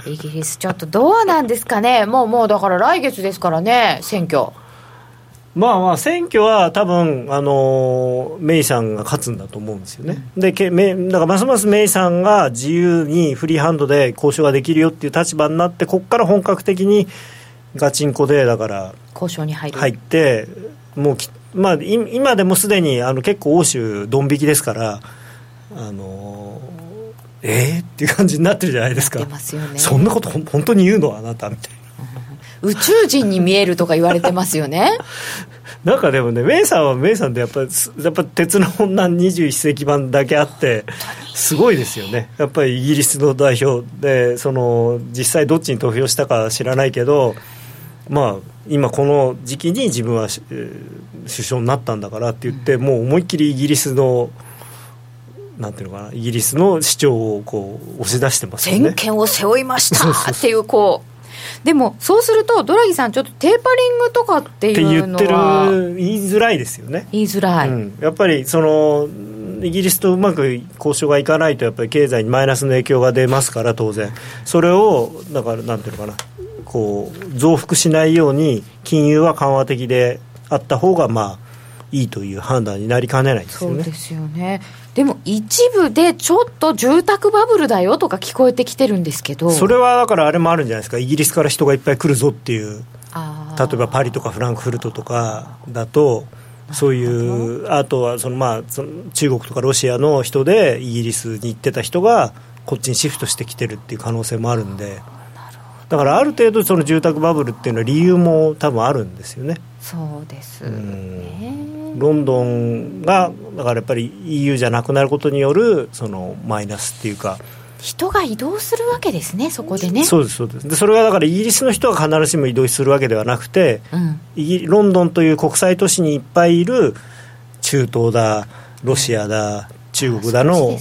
イギリスちょっとどうなんですかね。もうもうだから来月ですからね選挙まあまあ選挙は多分あのメイさんが勝つんだと思うんですよね、でけめだからますますメイさんが自由にフリーハンドで交渉ができるよっていう立場になってここから本格的にガチンコでだから交渉に入る、入ってもうき、まあ、い今でもすでにあの結構欧州ドン引きですからあのえー、っていう感じになってるじゃないですか。ね。そんなことほん本当に言うの？あなたみたいな宇宙人に見えるとか言われてますよね。なんかでもね、メイさんはメイさんでやっぱり、すやっぱ鉄の女21世紀版だけあって、すごいですよね、やっぱりイギリスの代表で、その実際どっちに投票したか知らないけど、まあ、今この時期に自分は、えー首相になったんだからって言って、もう思いっきりイギリスの、なんていうのかな、イギリスの主張をこう押し出してますよね。先見を背負いましたっていうこうでもそうするとドラギさんちょっとテーパリングとかってっていうの言ってはる、言いづらいですよね。言いづらい、うん、やっぱりそのイギリスとうまく交渉がいかないとやっぱり経済にマイナスの影響が出ますから当然。それをだからなんていうのかな。こう増幅しないように金融は緩和的であった方がまあいいという判断になりかねないんですよね。そうですよねでも一部でちょっと住宅バブルだよとか聞こえてきてるんですけど。それはだからあれもあるんじゃないですか。イギリスから人がいっぱい来るぞっていう例えばパリとかフランクフルトとかだとそういうあとはそのまあその中国とかロシアの人でイギリスに行ってた人がこっちにシフトしてきてるっていう可能性もあるんで。だからある程度その住宅バブルっていうのは理由も多分あるんですよね。そうですねロンドンがだからやっぱり EU じゃなくなることによるそのマイナスっていうか。人が移動するわけですねそこでね。そうですそうです。でそれがだからイギリスの人が必ずしも移動するわけではなくてうん。イギリロンドンという国際都市にいっぱいいる中東だロシアだ中国だの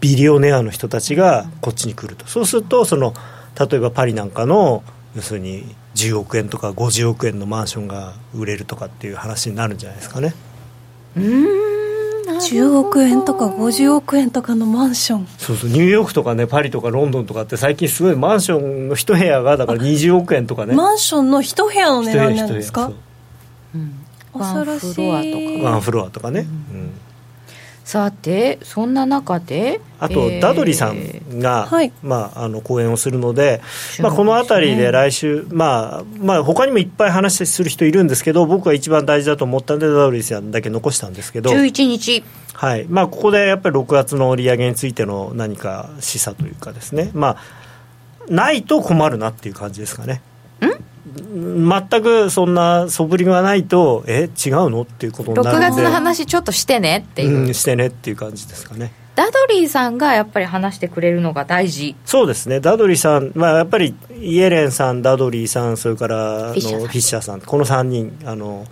ビリオネアの人たちがこっちに来ると。そうするとその例えばパリなんかの要するに10億円とか50億円のマンションが売れるとかっていう話になるんじゃないですかね。うーんなるほど。10億円とか50億円とかのマンション。そうそうニューヨークとかねパリとかロンドンとかって最近すごいマンションの一部屋がだから20億円とかね。マンションの一部屋の値段なんですか？恐ろしいワンフロアとか。ワンフロアとかね、うんさてそんな中であと、えーダドリさんが、はい。まあ、あの講演をするので、ですね。まあ、この辺りで来週、まあまあ他にもいっぱい話する人いるんですけど僕が一番大事だと思ったんでダドリさんだけ残したんですけど、11日。はい。まあ、ここでやっぱり6月の売り上げについての何か示唆というかですね、まあ、ないと困るなっていう感じですかね。全くそんな素振りがないとえ違うの？っていうことになるんで。月の話ちょっとしてねっていう、うん、してねっていう感じですかね。ダドリーさんがやっぱり話してくれるのが大事。そうですね、ダドリーさん、まあ、やっぱりイエレンさん、ダドリーさん、それからあのフィッシャーさん。この3人、あの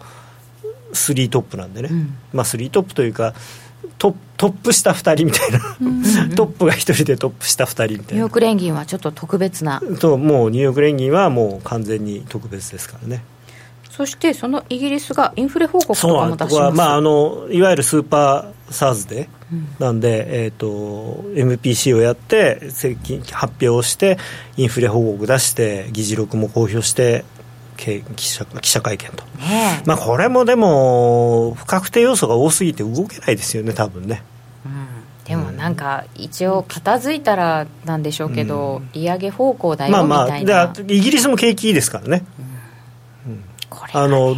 3トップなんでね、うん。まあ、3トップというか、トップトップ下2人みたいな、トップが1人でトップ下2人みたいな。ニューヨー、ク連銀はちょっと特別な。ともうニューヨーク連銀はもう完全に特別ですからね。そしてそのイギリスがインフレ報告とそうかも出します。まあ、あのいわゆるスーパーサーズデーなんで、えー、と MPC をやって発表をしてインフレ報告出して議事録も公表してけ記者記者会見と、ねえ。まあ、これもでも不確定要素が多すぎて動けないですよね多分ね。でもなんか一応片付いたらなんでしょうけど、利上げ方向だまあよみまあでたいな、イギリスも景気いいですからね。これあの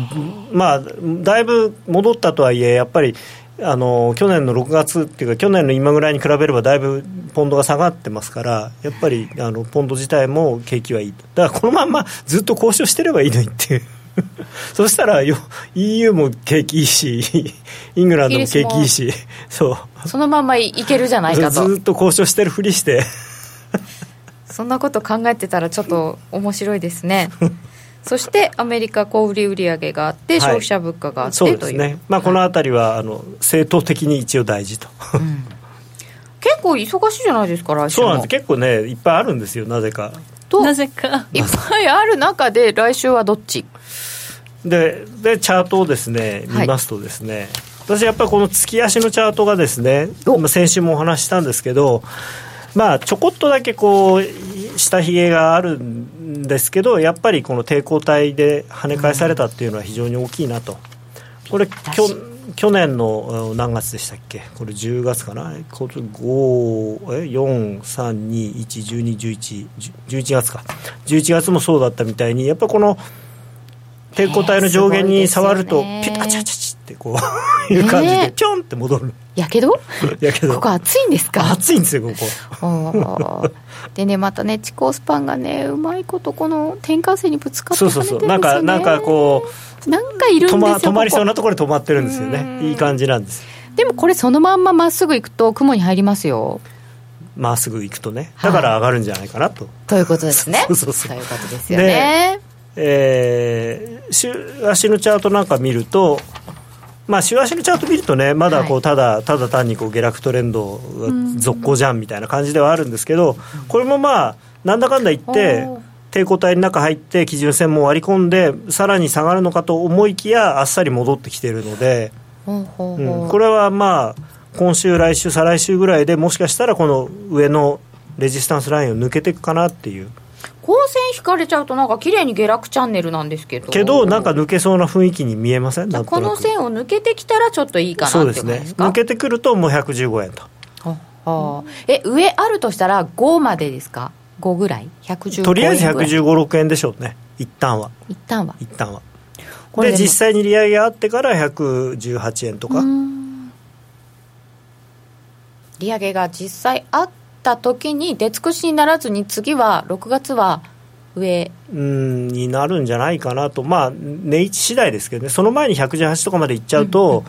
まあ、だいぶ戻ったとはいえ、やっぱりあの去年の6月っていうか、去年の今ぐらいに比べれば、だいぶポンドが下がってますから、やっぱりあのポンド自体も景気はいい、だからこのまんまずっと交渉してればいいのにっていう。そしたらよ EU も景気いいし、イングランドも景気いいし、そう。そのまんまいけるじゃないかと。ずずっと交渉してるふりして、そんなこと考えてたらちょっと面白いですね そしてアメリカ小売売上があって消費者物価があって、そうですね、まあ、このあたりは、あの正当的に一応大事と、うん。結構忙しいじゃないですか来週も。そうなんです。結構ねいっぱいあるんですよなぜか。となぜか。いっぱいある中で来週はどっち？ででチャートをですねはい。見ますとですね、私やっぱりこの月足のチャートがですね、先週もお話ししたんですけどまあちょこっとだけこう下髭があるんですけどやっぱりこの抵抗体で跳ね返されたっていうのは非常に大きいなと。これきょ去年のうん何月でしたっけ？これ10月かな？これ5え？432111211 11月か。11月もそうだったみたいにやっぱこの抵抗体の上限に触ると、ピュッあちゃちゃちってこう いう感じでピョンって戻る。やけど？やけど。ここ暑いんですか？暑いんですよここ。でねまたね地高スパンがねうまいことこの転換線にぶつかってそう跳ねてそうるんですよ、ね、そうなんかなんかこうなんかいるんですよ止ま止まりそうこなところで止まってるんですよね。いい感じなんですこでもこれそのまんままっすぐ行くと雲に入りますよ。まっすぐ行くとね。だから上がるんじゃないかなと、ということですね。そうそうそう。ということですよね。えー、週足のチャートなんか見るとまあ週足のチャート見るとねまだこうはい。ただただ単にこう下落トレンドが続行じゃんみたいな感じではあるんですけどこれもまあなんだかんだ言って抵抗体の中入って基準線も割り込んでさらに下がるのかと思いきやあっさり戻ってきているので、これはまあ今週来週再来週ぐらいでもしかしたらこの上のレジスタンスラインを抜けていくかなっていう光線引かれちゃうとなんか綺麗に下落チャンネルなんですけど。けどなんか抜けそうな雰囲気に見えません？この線を抜けてきたらちょっといいかなそうですね。抜けてくるともう115円と。ははえ上あるとしたら5までですか？5ぐらい？115円とりあえずぐらい115、6円でしょうね。一旦は。一旦は。一旦は。で実際に利上げがあってから118円とか、利上げが実際あった時に出尽くしにならずに次は6月は上。うんになるんじゃないかなと。まあ値位置次第ですけどね。その前に118とかまでいっちゃうと、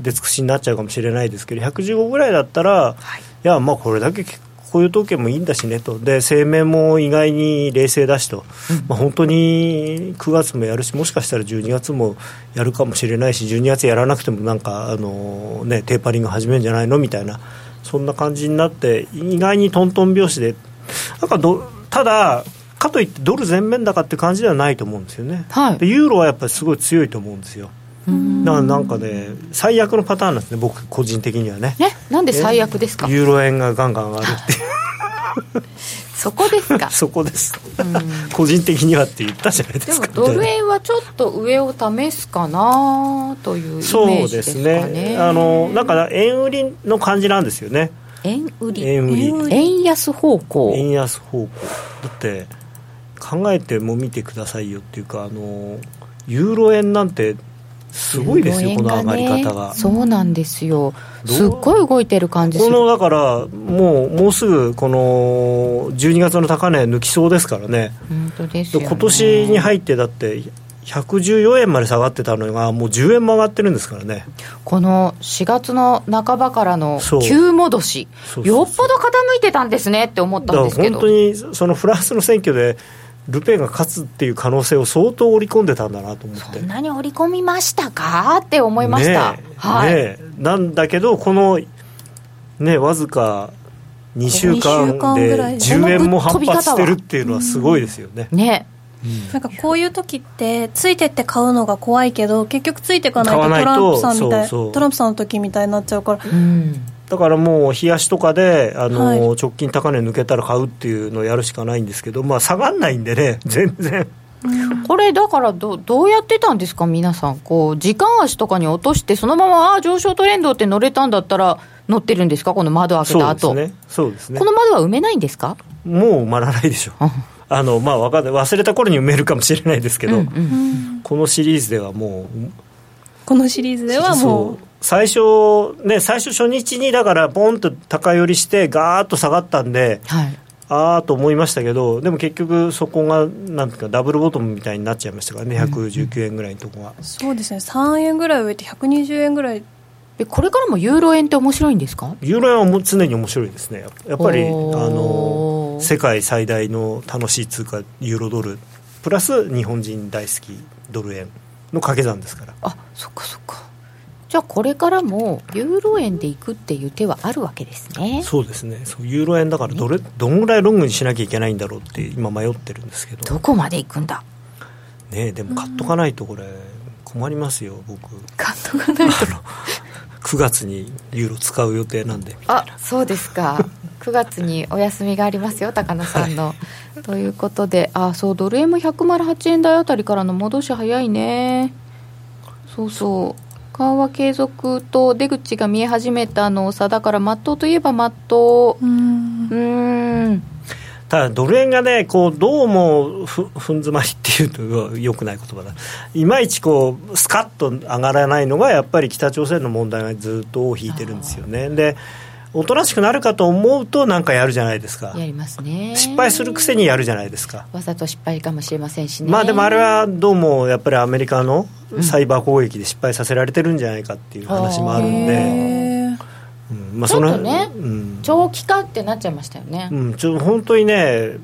出尽くしになっちゃうかもしれないですけど115ぐらいだったら、い、やまあこれだけこういう統計もいいんだしねと。で声明も意外に冷静だしと、まあ、本当に9月もやるしもしかしたら12月もやるかもしれないし12月やらなくてもなんかあの、ね、テーパリング始めるんじゃないの？みたいなそんな感じになって意外にトントン拍子でなんかどただかといってドル全面高って感じではないと思うんですよね、はい。でユーロはやっぱりすごい強いと思うんですよ。だからなんかね最悪のパターンなんですね僕個人的にはね。ねなんで最悪ですか？ユーロ円がガンガン上がるっていう そこですか？そこです、個人的にはって言ったじゃないでですもかドル円はちょっと上を試すかなというイメそうージでですすかね。ね。あのなんか円売りの感じなんですよね。円売り。円売り。円安方向。円安方向。だって考えても見てくださいよっていうかあのユーロ円なんてすごいですよ、ユーロ円この上がりね方が。そうなんですよ。すっごい動いてる感じこのだからもうもうすぐこの12月の高値抜きそうですからね。本当ですよ、ね、今年に入ってだって114円まで下がってたのがもう10円も上がってるんですからね。この4月の半ばからの急戻しよっぽど傾いてたんですねって思ったんですけど。本当にそのフランスの選挙でルペンが勝つっていう可能性を相当織り込んでたんだなと思って。そんなに織り込みましたか？って思いました、ねえ。はい、ねえ。なんだけどこのねわずか2週2週間間でぐらい。10円も反発してるっていうのはすごいですよね。ねなんかこういう時ってついてって買うのが怖いけど結局ついていかないとトランプさんみたいトランプさんの時みたいになっちゃうから。うんだからもう冷やしとかであの、はい。直近高値抜けたら買うっていうのをやるしかないんですけど、まあ、下がんないんでね 全然。これだからどどうやってたんですか皆さん。こう時間足とかに落としてそのままあー上昇トレンドって乗れたんだったら乗ってるんですか？この窓開けた後、そうですね。そうですね。この窓は埋めないんですか？もう埋まらないでしょう。あ。のまあわかんない。忘れた頃に埋めるかもしれないですけど、うんうんこのシリーズではもうこのシリーズではもそう最初ね最初初日にだからボンと高寄りしてガーッと下がったんではい。ああと思いましたけどでも結局そこがなんていうかダブルボトムみたいになっちゃいましたからね119円ぐらいのとこが、うそうですね。3円ぐらい上って120円ぐらいでこれからもユーロ円って面白いんですか？ユーロ円はもう常に面白いですね。やっぱりあの世界最大の楽しい通貨ユーロドル。プラス日本人大好きドル円の掛け算ですから。あそっかそっかじゃあこれからもユーロ円でいくっていう手はあるわけですね。そうですね。そうユーロ円だからどれどんぐらいロングにしなきゃいけないんだろうって今迷ってるんですけど。どこまでいくんだ？ねでも買っとかないとこれ困りますよ僕。買っとかないと。9月にユーロ使う予定なんで。あそうですか。9月にお休みがありますよ高野さんの、はい、ということで。あそうドル円も108円台あたりからの戻し早いね。そうそう緩和継続と出口が見え始めたのさだからまっとうといえばまっとううん。ただドル円がねこうどうもふふん詰まりっていうとよくない言葉だ。いまいちこうスカッと上がらないのがやっぱり北朝鮮の問題がずっと尾を引いてるんですよね。でおとなしくなるかと思うとなんかやるじゃないですか。やりますね。失敗するくせにやるじゃないですか。わざと失敗かもしれませんしね。まあでもあれはどうもやっぱりアメリカのサイバー攻撃で失敗させられてるんじゃないかっていう話もあるんで、うん。まあ、そのね、うん、長期化ってなっちゃいましたよね、うん、ちょ本当にね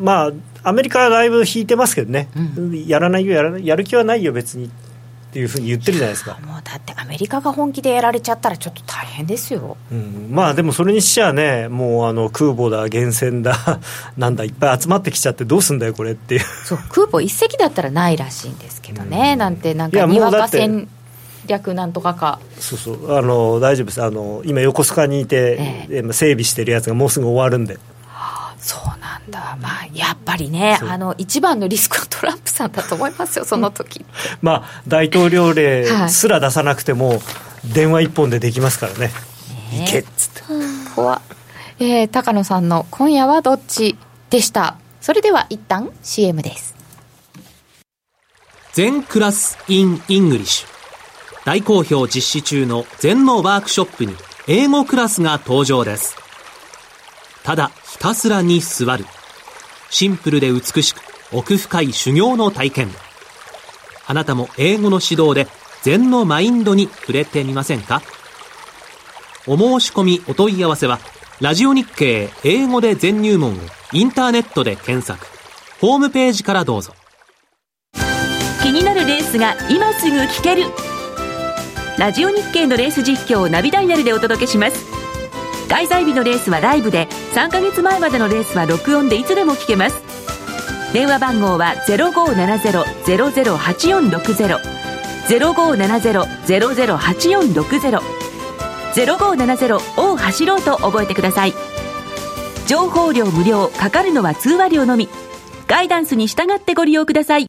まあアメリカはだいぶ引いてますけどね、うん、やらないよやらやる気はないよ別に。っていうふうに言ってるじゃないですか。もうだってアメリカが本気でやられちゃったらちょっと大変ですよ、うん、まあでもそれにしちゃねもうあの空母だ原船だ なんだいっぱい集まってきちゃってどうすんだよこれっていう。そう空母一隻だったらないらしいんですけどね、うん、なんてなんかにわか戦略なんとかか。そうそう。あの大丈夫です。あの今横須賀にいて、ええ、整備してるやつがもうすぐ終わるんでそうなんだ、まあ、やっぱりね、あの一番のリスクはトランプさんだと思いますよ、その時。まあ、大統領令すら出さなくても、電話一本でできますからね、ね行けっつって。怖えー、高野さんの今夜はどっちでした？それでは一旦 CM です。全クラス in English 大好評実施中の全のワークショップに英語クラスが登場です。ただひたすらに座る。シンプルで美しく奥深い修行の体験。あなたも英語の指導で禅のマインドに触れてみませんか？お申し込みお問い合わせは、ラジオ日経英語で全入門をインターネットで検索。ホームページからどうぞ。気になるレースが今すぐ聞ける。ラジオ日経のレース実況をナビダイヤルでお届けします。開催日のレースはライブで3ヶ月前までのレースは録音でいつでも聞けます。電話番号は0570-008460 0570-008460 0570を走ろうと覚えてください。情報量無料かかるのは通話料のみ。ガイダンスに従ってご利用ください。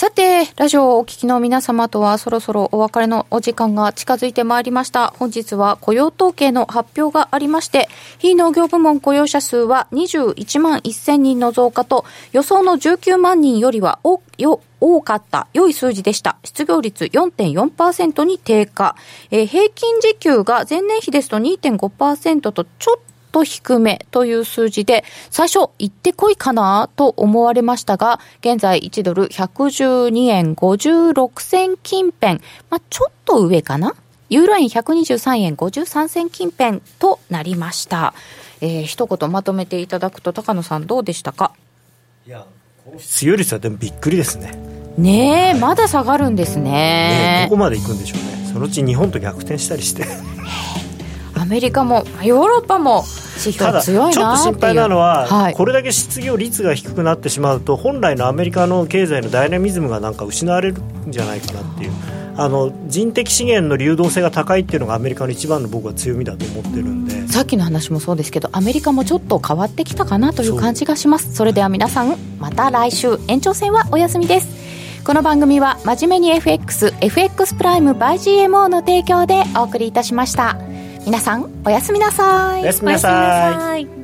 さて、ラジオをお聞きの皆様とはそろそろお別れのお時間が近づいてまいりました。本日は雇用統計の発表がありまして、非農業部門雇用者数は21万1000人の増加と予想の19万人よりは多よ多かった良い数字でした。失業率4.4%に低下。えー、平均時給が前年比ですと2.5%とちょっと低めという数字で、最初行ってこいかなと思われましたが、現在1ドル112円56銭近辺、まあ、ちょっと上かな？ユーロ円123円53銭近辺となりました。えー、一言まとめていただくと、高野さんどうでしたか？いや、失業率はでもびっくりですね。ねえ、まだ下がるんですね。ねどこまで行くんでしょうね。そのうち日本と逆転したりして。アメリカもヨーロッパも指標強いなちょっと心配なのは、はい、これだけ失業率が低くなってしまうと本来のアメリカの経済のダイナミズムがなんか失われるんじゃないかなっていう。あの人的資源の流動性が高いっていうのがアメリカの一番の僕は強みだと思ってるんで。さっきの話もそうですけどアメリカもちょっと変わってきたかなという感じがします。それでは皆さんまた来週延長戦はお休みです。この番組は真面目に FXFX プライム by GMO の提供でお送りいたしました皆さんおやすみなさい。おやすみなさい